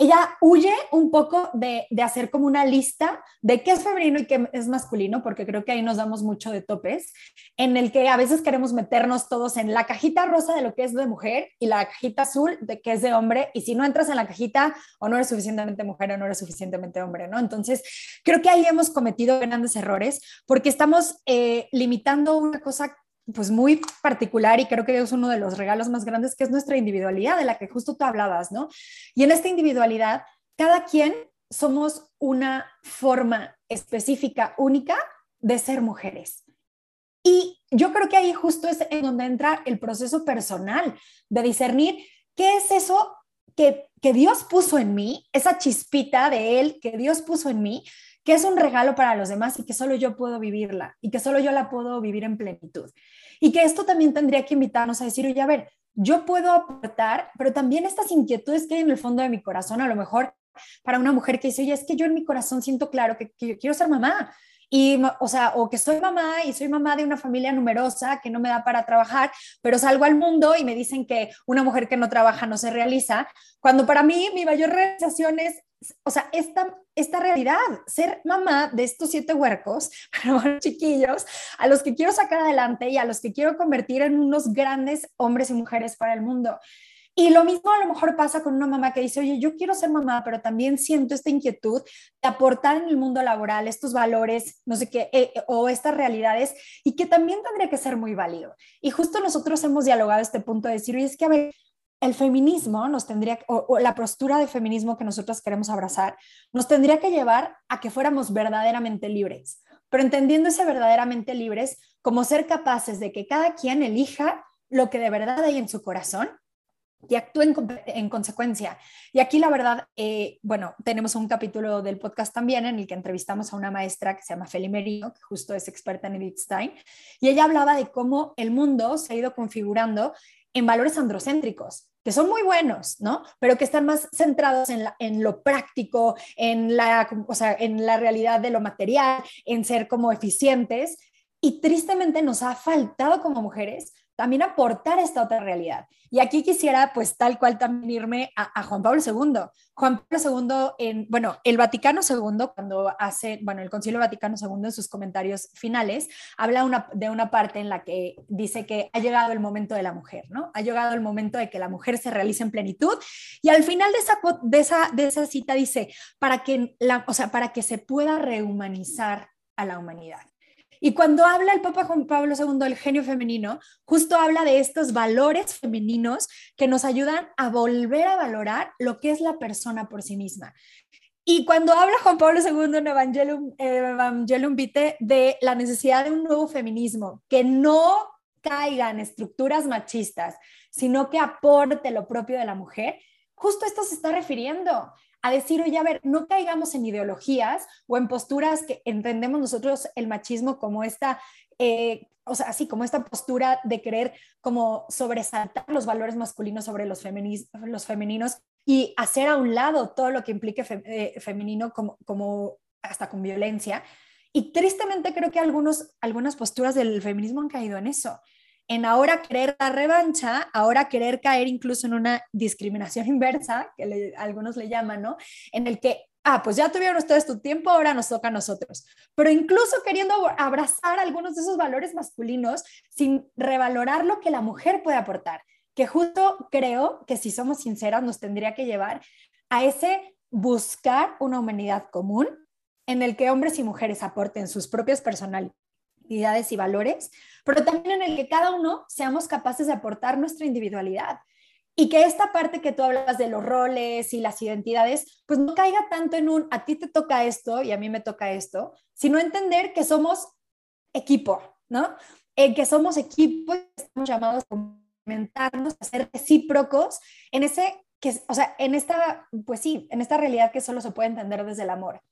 ella huye un poco de, hacer como una lista de qué es femenino y qué es masculino, porque creo que ahí nos damos mucho de topes, en el que a veces queremos meternos todos en la cajita rosa de lo que es de mujer y la cajita azul de qué es de hombre, y si no entras en la cajita o no eres suficientemente mujer o no eres suficientemente hombre, ¿no? Entonces, creo que ahí hemos cometido grandes errores porque estamos eh, limitando una cosa pues muy particular y creo que es uno de los regalos más grandes que es nuestra individualidad, de la que justo tú hablabas, ¿no? Y en esta individualidad, cada quien somos una forma específica, única de ser mujeres. Y yo creo que ahí justo es en donde entra el proceso personal de discernir qué es eso que, que Dios puso en mí, esa chispita de Él que Dios puso en mí, que es un regalo para los demás y que solo yo puedo vivirla y que solo yo la puedo vivir en plenitud. Y que esto también tendría que invitarnos a decir, oye, a ver, yo puedo aportar, pero también estas inquietudes que hay en el fondo de mi corazón, a lo mejor para una mujer que dice, oye, es que yo en mi corazón siento claro que, que quiero ser mamá, y, o sea, o que soy mamá y soy mamá de una familia numerosa que no me da para trabajar, pero salgo al mundo y me dicen que una mujer que no trabaja no se realiza, cuando para mí mi mayor realización es, o sea, esta, esta realidad, ser mamá de estos siete huercos, chiquillos, a los que quiero sacar adelante y a los que quiero convertir en unos grandes hombres y mujeres para el mundo. Y lo mismo a lo mejor pasa con una mamá que dice, oye, yo quiero ser mamá, pero también siento esta inquietud de aportar en el mundo laboral estos valores, no sé qué, eh, eh, o estas realidades, y que también tendría que ser muy válido. Y justo nosotros hemos dialogado este punto de decir, oye, es que a ver, el feminismo nos tendría, o, la postura de feminismo que nosotros queremos abrazar, nos tendría que llevar a que fuéramos verdaderamente libres, pero entendiendo ese verdaderamente libres como ser capaces de que cada quien elija lo que de verdad hay en su corazón y actúen en, consecuencia. Y aquí la verdad, eh, bueno, tenemos un capítulo del podcast también en el que entrevistamos a una maestra que se llama Feli Merino, que justo es experta en Edith Stein, y ella hablaba de cómo el mundo se ha ido configurando en valores androcéntricos, que son muy buenos, ¿no? Pero que están más centrados en, lo práctico, en la, o sea, en la realidad de lo material, en ser como eficientes. Y tristemente nos ha faltado como mujeres también aportar esta otra realidad. Y aquí quisiera, pues tal cual también irme a, Juan Pablo II. Juan Pablo II, en, bueno, el Vaticano II, cuando hace, bueno, el Concilio Vaticano II en sus comentarios finales, habla de una parte en la que dice que ha llegado el momento de la mujer, ¿no? Ha llegado el momento de que la mujer se realice en plenitud. Y al final de esa, de esa, de esa cita dice, para que, o sea, para que se pueda rehumanizar a la humanidad. Y cuando habla el Papa Juan Pablo II del genio femenino, justo habla de estos valores femeninos que nos ayudan a volver a valorar lo que es la persona por sí misma. Y cuando habla Juan Pablo II en Evangelium, Evangelium Vitae de la necesidad de un nuevo feminismo, que no caiga en estructuras machistas, sino que aporte lo propio de la mujer, justo esto se está refiriendo a decir, oye, a ver, no caigamos en ideologías o en posturas que entendemos nosotros el machismo como esta, eh, o sea, así como esta postura de querer como sobresaltar los valores masculinos sobre los, los femeninos y hacer a un lado todo lo que implique eh, femenino como, como hasta con violencia. Y tristemente creo que algunos, algunas posturas del feminismo han caído en eso en ahora querer la revancha, ahora querer caer incluso en una discriminación inversa, que algunos le llaman, ¿no? En el que, ah, pues ya tuvieron ustedes tu tiempo, ahora nos toca a nosotros. Pero incluso queriendo abrazar algunos de esos valores masculinos sin revalorar lo que la mujer puede aportar, que justo creo que si somos sinceras nos tendría que llevar a ese buscar una humanidad común en el que hombres y mujeres aporten sus propias personalidades y valores, pero también en el que cada uno seamos capaces de aportar nuestra individualidad y que esta parte que tú hablas de los roles y las identidades, pues no caiga tanto en un a ti te toca esto y a mí me toca esto, sino entender que somos equipo, ¿no? En que somos equipo y estamos llamados a complementarnos, a ser recíprocos en ese que, o sea, en esta, pues sí, en esta realidad que solo se puede entender desde el amor.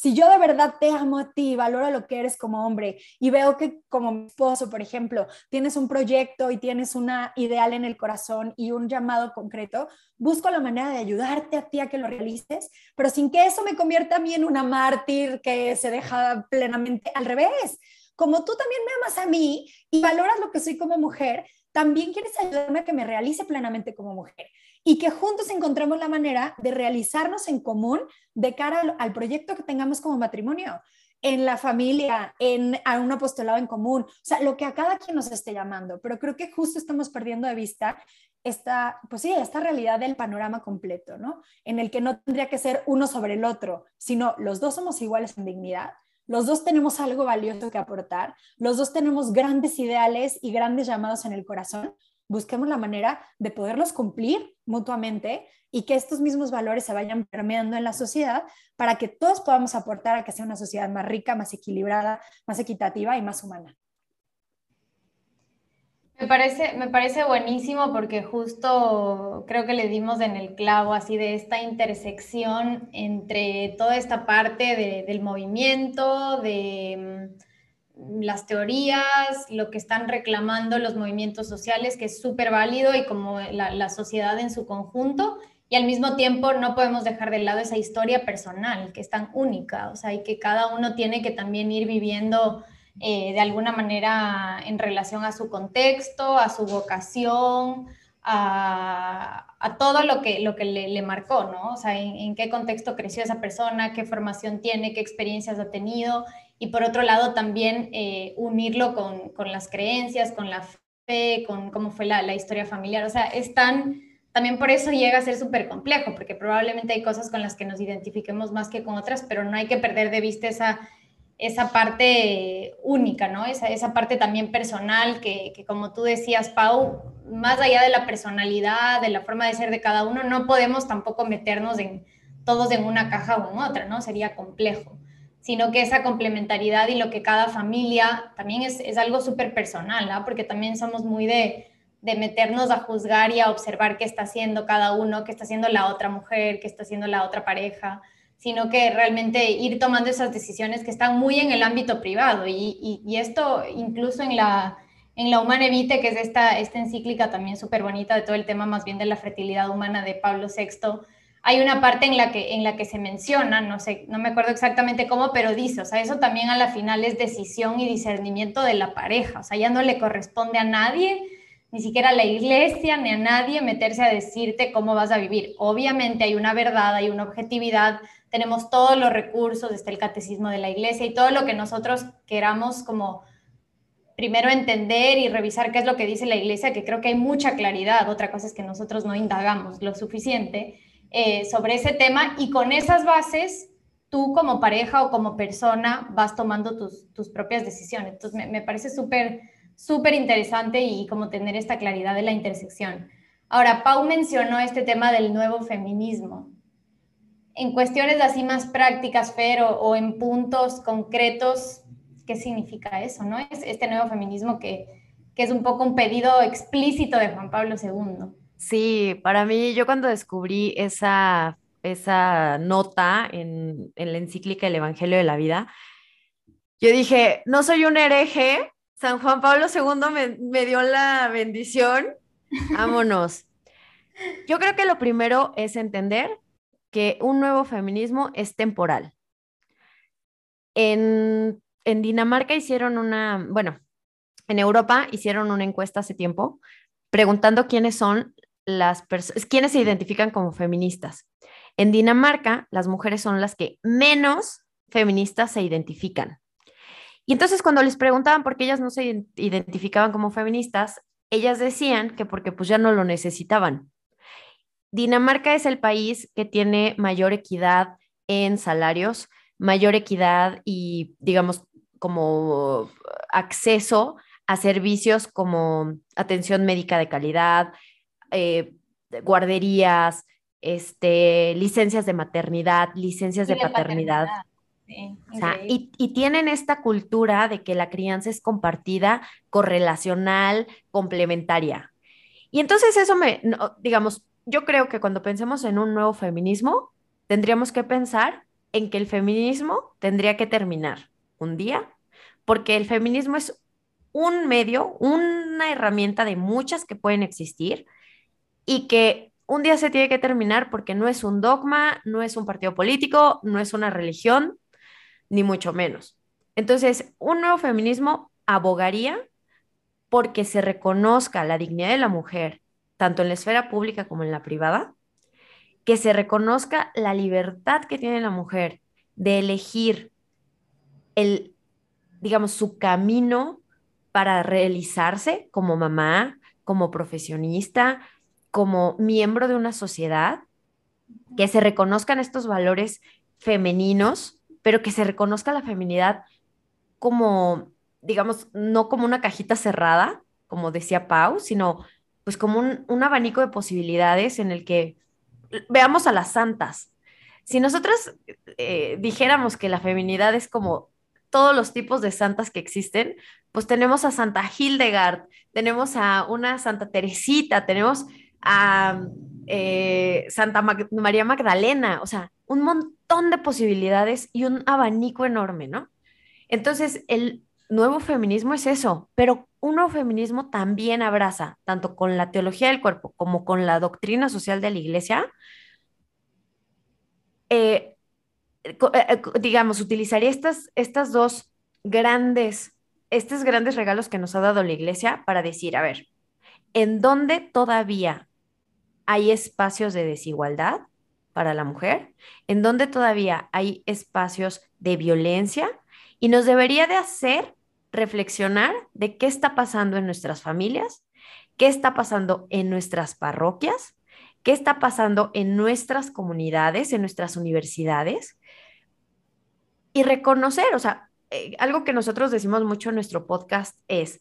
Si yo de verdad te amo a ti, valoro lo que eres como hombre y veo que como mi esposo, por ejemplo, tienes un proyecto y tienes una ideal en el corazón y un llamado concreto, busco la manera de ayudarte a ti a que lo realices, pero sin que eso me convierta a mí en una mártir que se deja plenamente al revés. Como tú también me amas a mí y valoras lo que soy como mujer, también quieres ayudarme a que me realice plenamente como mujer y que juntos encontremos la manera de realizarnos en común de cara al, proyecto que tengamos como matrimonio, en la familia, en a un apostolado en común, o sea, lo que a cada quien nos esté llamando, pero creo que justo estamos perdiendo de vista esta, pues sí, esta realidad del panorama completo, ¿no? En el que no tendría que ser uno sobre el otro, sino los dos somos iguales en dignidad, los dos tenemos algo valioso que aportar, los dos tenemos grandes ideales y grandes llamados en el corazón, busquemos la manera de poderlos cumplir mutuamente y que estos mismos valores se vayan permeando en la sociedad para que todos podamos aportar a que sea una sociedad más rica, más equilibrada, más equitativa y más humana. Me parece, me parece buenísimo porque justo creo que le dimos en el clavo así de esta intersección entre toda esta parte del movimiento, de las teorías, lo que están reclamando los movimientos sociales, que es súper válido y como la, sociedad en su conjunto, y al mismo tiempo no podemos dejar de lado esa historia personal, que es tan única, o sea, y que cada uno tiene que también ir viviendo eh, de alguna manera en relación a su contexto, a su vocación, a, todo lo que, lo que le, marcó, ¿no? O sea, en, qué contexto creció esa persona, qué formación tiene, qué experiencias ha tenido, y por otro lado también eh, unirlo con, con, las creencias, con la fe, con cómo fue la, historia familiar. O sea, es tan también por eso llega a ser súper complejo, porque probablemente hay cosas con las que nos identifiquemos más que con otras, pero no hay que perder de vista esa, esa parte única, ¿no? Esa, esa parte también personal que, que, como tú decías, Pau, más allá de la personalidad, de la forma de ser de cada uno, no podemos tampoco meternos en todos en una caja o en otra, ¿no? Sería complejo, sino que esa complementariedad y lo que cada familia también es, es algo súper personal, ¿no? Porque también somos muy de, de meternos a juzgar y a observar qué está haciendo cada uno, qué está haciendo la otra mujer, qué está haciendo la otra pareja sino que realmente ir tomando esas decisiones que están muy en el ámbito privado. Y, esto incluso en la, en la Humana que es esta, esta encíclica también súper bonita de todo el tema más bien de la fertilidad humana de Pablo VI, hay una parte en la que, en la que se menciona, no sé, no me acuerdo exactamente cómo, pero dice, o sea, eso también a la final es decisión y discernimiento de la pareja, o sea, ya no le corresponde a nadie, ni siquiera a la iglesia, ni a nadie meterse a decirte cómo vas a vivir. Obviamente hay una verdad, hay una objetividad, tenemos todos los recursos, desde el catecismo de la iglesia y todo lo que nosotros queramos como primero entender y revisar qué es lo que dice la iglesia, que creo que hay mucha claridad, otra cosa es que nosotros no indagamos lo suficiente eh, sobre ese tema y con esas bases tú como pareja o como persona vas tomando tus, tus propias decisiones. Entonces me, me parece súper, súper interesante y como tener esta claridad de la intersección. Ahora, Pau mencionó este tema del nuevo feminismo en cuestiones así más prácticas, Fer, o, en puntos concretos, ¿qué significa eso? ¿no? Es este nuevo feminismo que, que es un poco un pedido explícito de Juan Pablo II. Sí, para mí, yo cuando descubrí esa, esa nota en, en la encíclica El Evangelio de la Vida, yo dije, no soy un hereje, San Juan Pablo II me, me dio la bendición, vámonos. Yo creo que lo primero es entender que un nuevo feminismo es temporal. En, Dinamarca hicieron una, bueno, en Europa hicieron una encuesta hace tiempo preguntando quiénes son las personas, quiénes se identifican como feministas. En Dinamarca, las mujeres son las que menos feministas se identifican. Y entonces cuando les preguntaban por qué ellas no se identificaban como feministas, ellas decían que porque pues ya no lo necesitaban. Dinamarca es el país que tiene mayor equidad en salarios, mayor equidad y, digamos, como acceso a servicios como atención médica de calidad, eh, guarderías, este, licencias de maternidad, licencias de, paternidad. y, y, tienen esta cultura de que la crianza es compartida, correlacional, complementaria. Y entonces eso me, digamos, yo creo que cuando pensemos en un nuevo feminismo, tendríamos que pensar en que el feminismo tendría que terminar un día, porque el feminismo es un medio, una herramienta de muchas que pueden existir y que un día se tiene que terminar porque no es un dogma, no es un partido político, no es una religión, ni mucho menos. Entonces, un nuevo feminismo abogaría porque se reconozca la dignidad de la mujer tanto en la esfera pública como en la privada, que se reconozca la libertad que tiene la mujer de elegir el, digamos, su camino para realizarse como mamá, como profesionista, como miembro de una sociedad, que se reconozcan estos valores femeninos, pero que se reconozca la feminidad como, digamos, no como una cajita cerrada, como decía Pau, sino pues como un, abanico de posibilidades en el que veamos a las santas. Si nosotros eh, dijéramos que la feminidad es como todos los tipos de santas que existen, pues tenemos a Santa Hildegard, tenemos a una Santa Teresita, tenemos a eh, Santa María Magdalena, o sea, un montón de posibilidades y un abanico enorme, ¿no? Entonces, el nuevo feminismo es eso, pero un nuevo feminismo también abraza, tanto con la teología del cuerpo como con la doctrina social de la iglesia, eh, eh, digamos, utilizaría estas, estas dos grandes, estos grandes regalos que nos ha dado la iglesia para decir, a ver, ¿en dónde todavía hay espacios de desigualdad para la mujer? ¿En dónde todavía hay espacios de violencia? Y nos debería de hacer reflexionar de qué está pasando en nuestras familias, qué está pasando en nuestras parroquias, qué está pasando en nuestras comunidades, en nuestras universidades, y reconocer, o sea, eh, algo que nosotros decimos mucho en nuestro podcast es,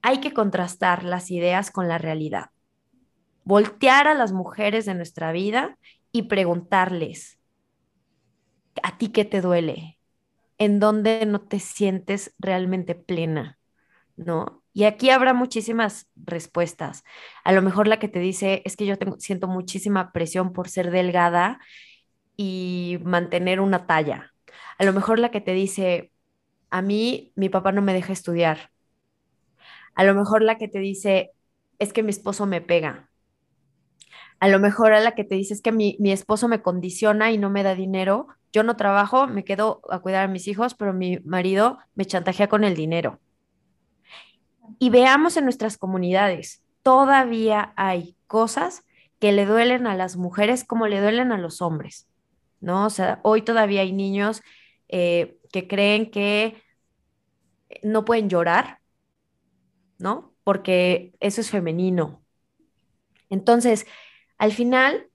hay que contrastar las ideas con la realidad. Voltear a las mujeres de nuestra vida y preguntarles, ¿a ti qué te duele? ¿En dónde no te sientes realmente plena? ¿No? Y aquí habrá muchísimas respuestas. A lo mejor la que te dice es que yo siento muchísima presión por ser delgada y mantener una talla, a lo mejor la que te dice, a mí mi papá no me deja estudiar. A lo mejor la que te dice, es que mi esposo me pega. A lo mejor a la que te dice, es que mi, mi esposo me condiciona y no me da dinero. Yo no trabajo, me quedo a cuidar a mis hijos, pero mi marido me chantajea con el dinero. Y veamos en nuestras comunidades, todavía hay cosas que le duelen a las mujeres como le duelen a los hombres, ¿no? O sea, hoy todavía hay niños eh, que creen que no pueden llorar, ¿no? Porque eso es femenino. Entonces, al final,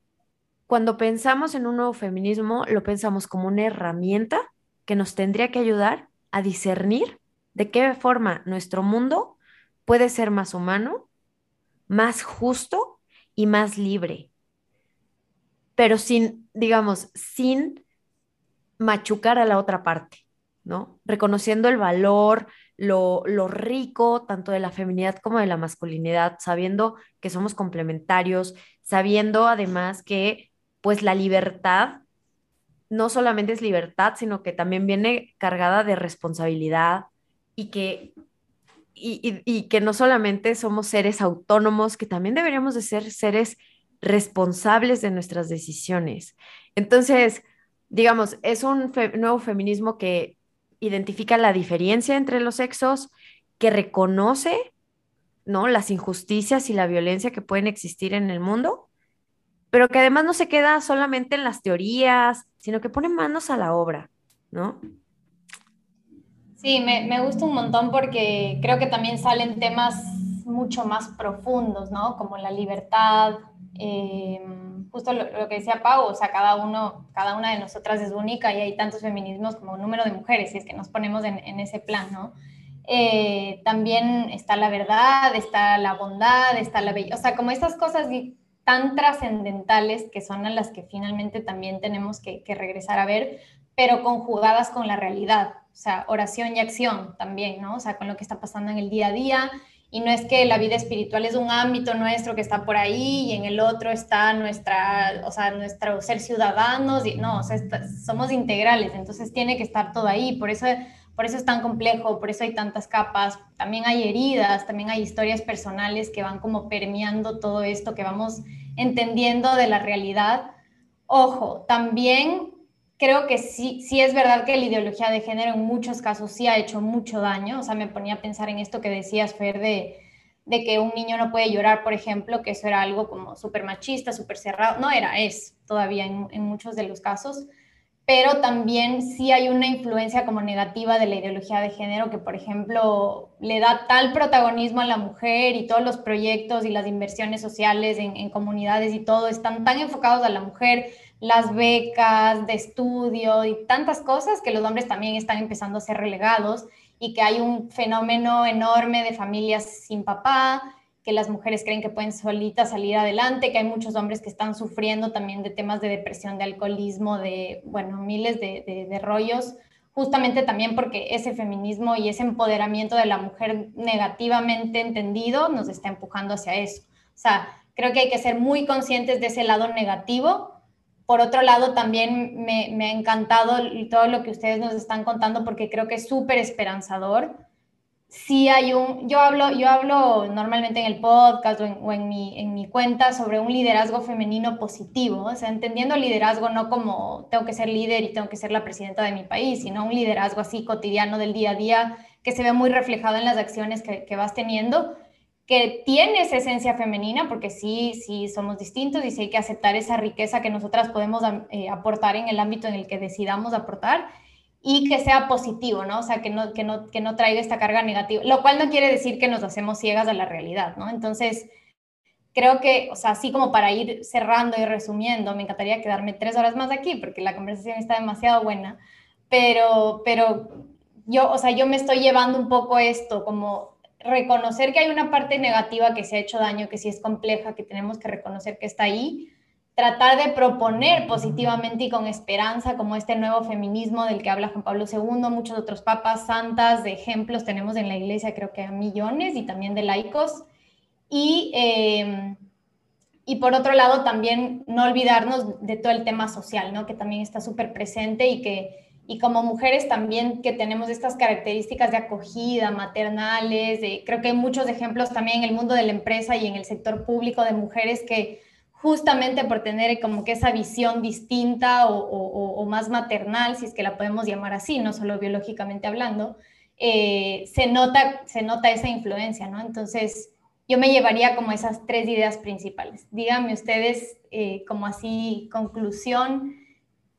cuando pensamos en un nuevo feminismo, lo pensamos como una herramienta que nos tendría que ayudar a discernir de qué forma nuestro mundo puede ser más humano, más justo y más libre. Pero sin, digamos, sin machucar a la otra parte, ¿no? Reconociendo el valor, lo, rico tanto de la feminidad como de la masculinidad, sabiendo que somos complementarios, sabiendo además que pues la libertad no solamente es libertad, sino que también viene cargada de responsabilidad y que, y, y que no solamente somos seres autónomos, que también deberíamos de ser seres responsables de nuestras decisiones. Entonces, digamos, es un nuevo feminismo que identifica la diferencia entre los sexos, que reconoce, ¿no? Las injusticias y la violencia que pueden existir en el mundo, pero que además no se queda solamente en las teorías, sino que pone manos a la obra, ¿no? Sí, me, me gusta un montón porque creo que también salen temas mucho más profundos, ¿no? Como la libertad, eh, justo lo, que decía Pau, o sea, cada, uno, cada una de nosotras es única y hay tantos feminismos como número de mujeres, si es que nos ponemos en, ese plan, ¿no? Eh, también está la verdad, está la bondad, está la belleza, o sea, como estas cosas tan trascendentales que son a las que finalmente también tenemos que, que regresar a ver, pero conjugadas con la realidad, o sea, oración y acción también, ¿no? O sea, con lo que está pasando en el día a día y no es que la vida espiritual es un ámbito nuestro que está por ahí y en el otro está nuestra, o sea, nuestro ser ciudadanos, y, no, o sea, somos integrales, entonces tiene que estar todo ahí, por eso, por eso es tan complejo, por eso hay tantas capas, también hay heridas, también hay historias personales que van como permeando todo esto, que vamos entendiendo de la realidad. Ojo, también creo que sí, sí es verdad que la ideología de género en muchos casos sí ha hecho mucho daño. O sea, me ponía a pensar en esto que decías, Fer, de, de que un niño no puede llorar, por ejemplo, que eso era algo como súper machista, súper cerrado. No era, es todavía en, en, muchos de los casos. Pero también sí hay una influencia como negativa de la ideología de género que, por ejemplo, le da tal protagonismo a la mujer y todos los proyectos y las inversiones sociales en, en comunidades y todo están tan enfocados a la mujer las becas de estudio y tantas cosas que los hombres también están empezando a ser relegados y que hay un fenómeno enorme de familias sin papá, que las mujeres creen que pueden solitas salir adelante, que hay muchos hombres que están sufriendo también de temas de depresión, de alcoholismo, de, bueno, miles de, rollos justamente también porque ese feminismo y ese empoderamiento de la mujer negativamente entendido nos está empujando hacia eso. O sea, creo que hay que ser muy conscientes de ese lado negativo. Por otro lado, también me, ha encantado todo lo que ustedes nos están contando porque creo que es súper esperanzador. Sí hay un, yo hablo, yo hablo normalmente en el podcast o, en, mi, en mi cuenta sobre un liderazgo femenino positivo, o sea, entendiendo liderazgo no como tengo que ser líder y tengo que ser la presidenta de mi país, sino un liderazgo así cotidiano del día a día que se ve muy reflejado en las acciones que vas teniendo, que tiene esa esencia femenina, porque sí, sí somos distintos y sí hay que aceptar esa riqueza que nosotras podemos eh, aportar en el ámbito en el que decidamos aportar y que sea positivo, ¿no? O sea, que no, que, no, que no traiga esta carga negativa, lo cual no quiere decir que nos hacemos ciegas a la realidad, ¿no? Entonces, creo que, o sea, así como para ir cerrando y resumiendo, me encantaría quedarme tres horas más aquí porque la conversación está demasiado buena, pero, pero yo, o sea, yo me estoy llevando un poco esto, como reconocer que hay una parte negativa que se ha hecho daño, que sí es compleja, que tenemos que reconocer que está ahí, tratar de proponer positivamente y con esperanza, como este nuevo feminismo del que habla Juan Pablo II, muchos otros papas, santas, de ejemplos tenemos en la iglesia, creo que a millones y también de laicos. Y, eh, y por otro lado, también no olvidarnos de todo el tema social, ¿no? que también está súper presente y que y como mujeres también que tenemos estas características de acogida, maternales, de, creo que hay muchos ejemplos también en el mundo de la empresa y en el sector público de mujeres que justamente por tener como que esa visión distinta o, más maternal, si es que la podemos llamar así, no solo biológicamente hablando, eh, se, nota, se nota esa influencia, ¿no? Entonces, yo me llevaría como esas tres ideas principales. Díganme ustedes, eh, como así, conclusión,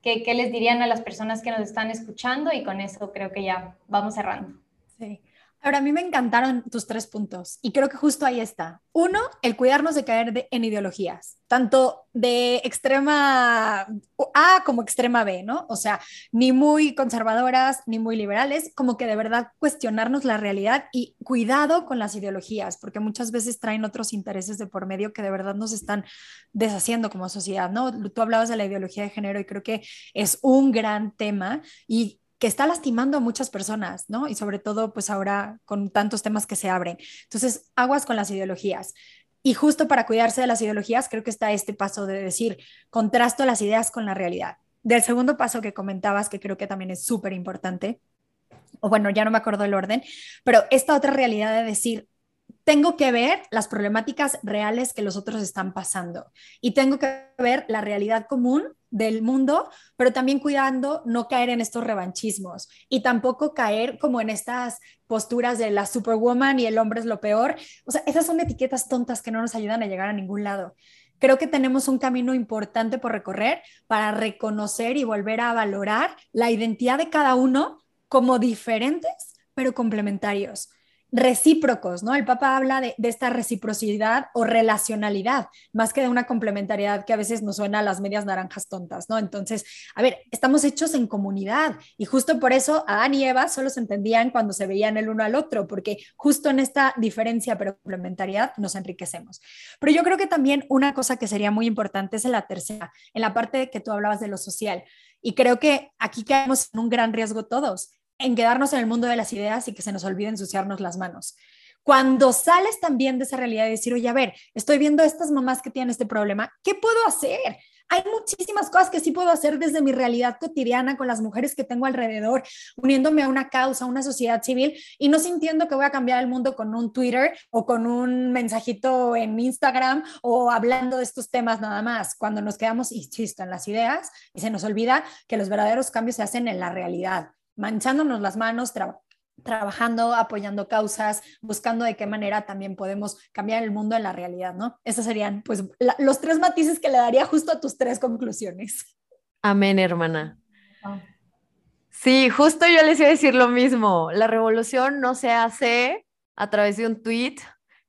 ¿qué, ¿qué les dirían a las personas que nos están escuchando? Y con eso creo que ya vamos cerrando. Sí. Ahora, a mí me encantaron tus tres puntos y creo que justo ahí está. Uno, el cuidarnos de caer en ideologías, tanto de extrema A como extrema B, ¿no? O sea, ni muy conservadoras ni muy liberales, como que de verdad cuestionarnos la realidad y cuidado con las ideologías, porque muchas veces traen otros intereses de por medio que de verdad nos están deshaciendo como sociedad, ¿no? Tú hablabas de la ideología de género y creo que es un gran tema y que está lastimando a muchas personas, ¿no? Y sobre todo, pues ahora con tantos temas que se abren. Entonces, aguas con las ideologías. Y justo para cuidarse de las ideologías, creo que está este paso de decir, contrasto las ideas con la realidad. Del segundo paso que comentabas, que creo que también es súper importante, o bueno, ya no me acuerdo el orden, pero esta otra realidad de decir, tengo que ver las problemáticas reales que los otros están pasando y tengo que ver la realidad común del mundo, pero también cuidando no caer en estos revanchismos y tampoco caer como en estas posturas de la superwoman y el hombre es lo peor. O sea, esas son etiquetas tontas que no nos ayudan a llegar a ningún lado. Creo que tenemos un camino importante por recorrer para reconocer y volver a valorar la identidad de cada uno como diferentes, pero complementarios recíprocos, ¿no? El Papa habla de, esta reciprocidad o relacionalidad, más que de una complementariedad que a veces nos suena a las medias naranjas tontas, ¿no? Entonces, a ver, estamos hechos en comunidad y justo por eso Adán y Eva solo se entendían cuando se veían el uno al otro, porque justo en esta diferencia pero complementariedad nos enriquecemos. Pero yo creo que también una cosa que sería muy importante es en la tercera, en la parte que tú hablabas de lo social. Y creo que aquí caemos en un gran riesgo todos en quedarnos en el mundo de las ideas y que se nos olvide ensuciarnos las manos. Cuando sales también de esa realidad de decir, oye, a ver, estoy viendo estas mamás que tienen este problema, ¿qué puedo hacer? Hay muchísimas cosas que sí puedo hacer desde mi realidad cotidiana con las mujeres que tengo alrededor, uniéndome a una causa, a una sociedad civil y no sintiendo que voy a cambiar el mundo con un Twitter o con un mensajito en Instagram o hablando de estos temas nada más. Cuando nos quedamos, insisto, en las ideas y se nos olvida que los verdaderos cambios se hacen en la realidad manchándonos las manos, trabajando, apoyando causas, buscando de qué manera también podemos cambiar el mundo en la realidad, ¿no? Esos serían pues los tres matices que le daría justo a tus tres conclusiones. Amén, hermana. Ah. Sí, justo yo les iba a decir lo mismo. La revolución no se hace a través de un tweet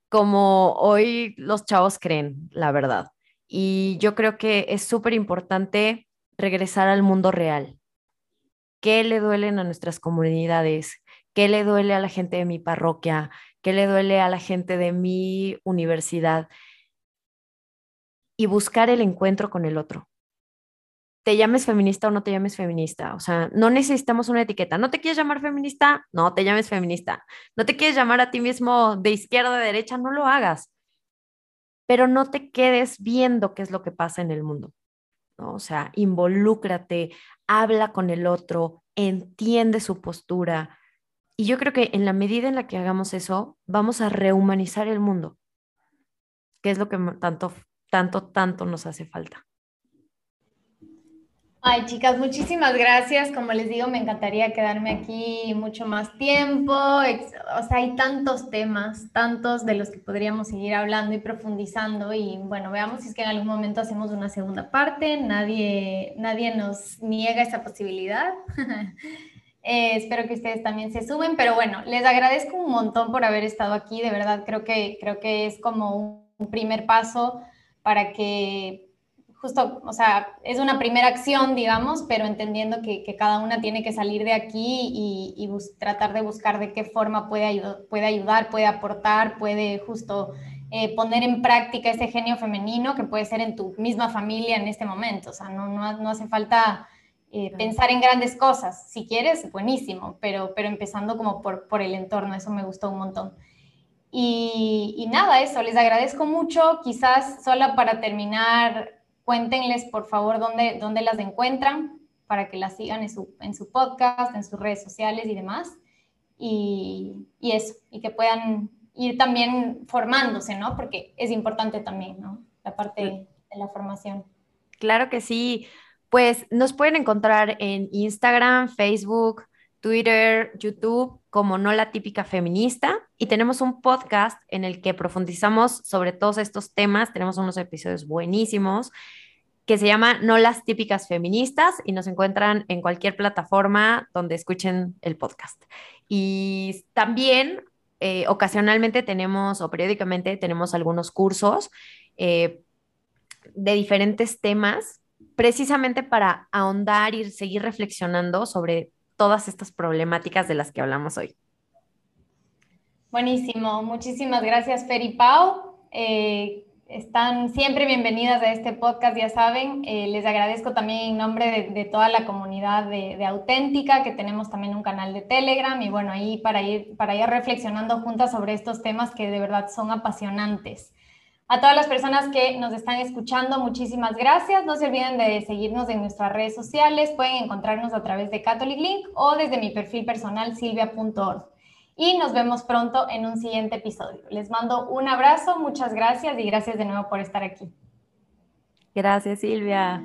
como hoy los chavos creen, la verdad. Y yo creo que es súper importante regresar al mundo real qué le duelen a nuestras comunidades, qué le duele a la gente de mi parroquia, qué le duele a la gente de mi universidad y buscar el encuentro con el otro. te llames feminista o no te llames feminista. O sea, no necesitamos una etiqueta. ¿No te quieres llamar feminista? No te llames feminista. ¿No te quieres llamar a ti mismo de izquierda, de derecha? No lo hagas. Pero no te quedes viendo qué es lo que pasa en el mundo. O sea, involúcrate, habla con el otro, entiende su postura. Y yo creo que en la medida en la que hagamos eso, vamos a rehumanizar el mundo, que es lo que tanto, tanto, tanto nos hace falta. Ay, chicas, muchísimas gracias. Como les digo, me encantaría quedarme aquí mucho más tiempo. O sea, hay tantos temas, tantos de los que podríamos seguir hablando y profundizando. Y bueno, veamos si es que en algún momento hacemos una segunda parte. Nadie, nadie nos niega esa posibilidad. Eh, espero que ustedes también se sumen, pero bueno, les agradezco un montón por haber estado aquí. De verdad, creo que, creo que es como un primer paso para que justo, o sea, es una primera acción, digamos, pero entendiendo que, cada una tiene que salir de aquí y, tratar de buscar de qué forma puede, puede ayudar, puede aportar, puede justo eh, poner en práctica ese genio femenino que puede ser en tu misma familia en este momento. O sea, no, no, hace falta eh, pensar en grandes cosas. Si quieres, buenísimo, pero, pero empezando como por, por el entorno, eso me gustó un montón. Y, y nada, eso, les agradezco mucho. Quizás solo para terminar, Cuéntenles, por favor, dónde, dónde las encuentran para que las sigan en su, en su podcast, en sus redes sociales y demás. Y, y, eso, y que puedan ir también formándose, ¿no? Porque es importante también, ¿no? La parte de la formación. Claro que sí. Pues nos pueden encontrar en Instagram, Facebook, Twitter, YouTube como No la típica feminista y tenemos un podcast en el que profundizamos sobre todos estos temas. Tenemos unos episodios buenísimos que se llama No las típicas feministas y nos encuentran en cualquier plataforma donde escuchen el podcast. Y también eh, ocasionalmente tenemos o periódicamente tenemos algunos cursos eh, de diferentes temas precisamente para ahondar y seguir reflexionando sobre todas estas problemáticas de las que hablamos hoy. Buenísimo, muchísimas gracias Fer Pau. Eh, están siempre bienvenidas a este podcast, ya saben. Eh, les agradezco también en nombre de, toda la comunidad de, Auténtica, que tenemos también un canal de Telegram y bueno, ahí para ir, para ir reflexionando juntas sobre estos temas que de verdad son apasionantes. A todas las personas que nos están escuchando, muchísimas gracias. No se olviden de seguirnos en nuestras redes sociales. Pueden encontrarnos a través de Catholic Link o desde mi perfil personal silvia.org y nos vemos pronto en un siguiente episodio. Les mando un abrazo, muchas gracias y gracias de nuevo por estar aquí. Gracias, Silvia.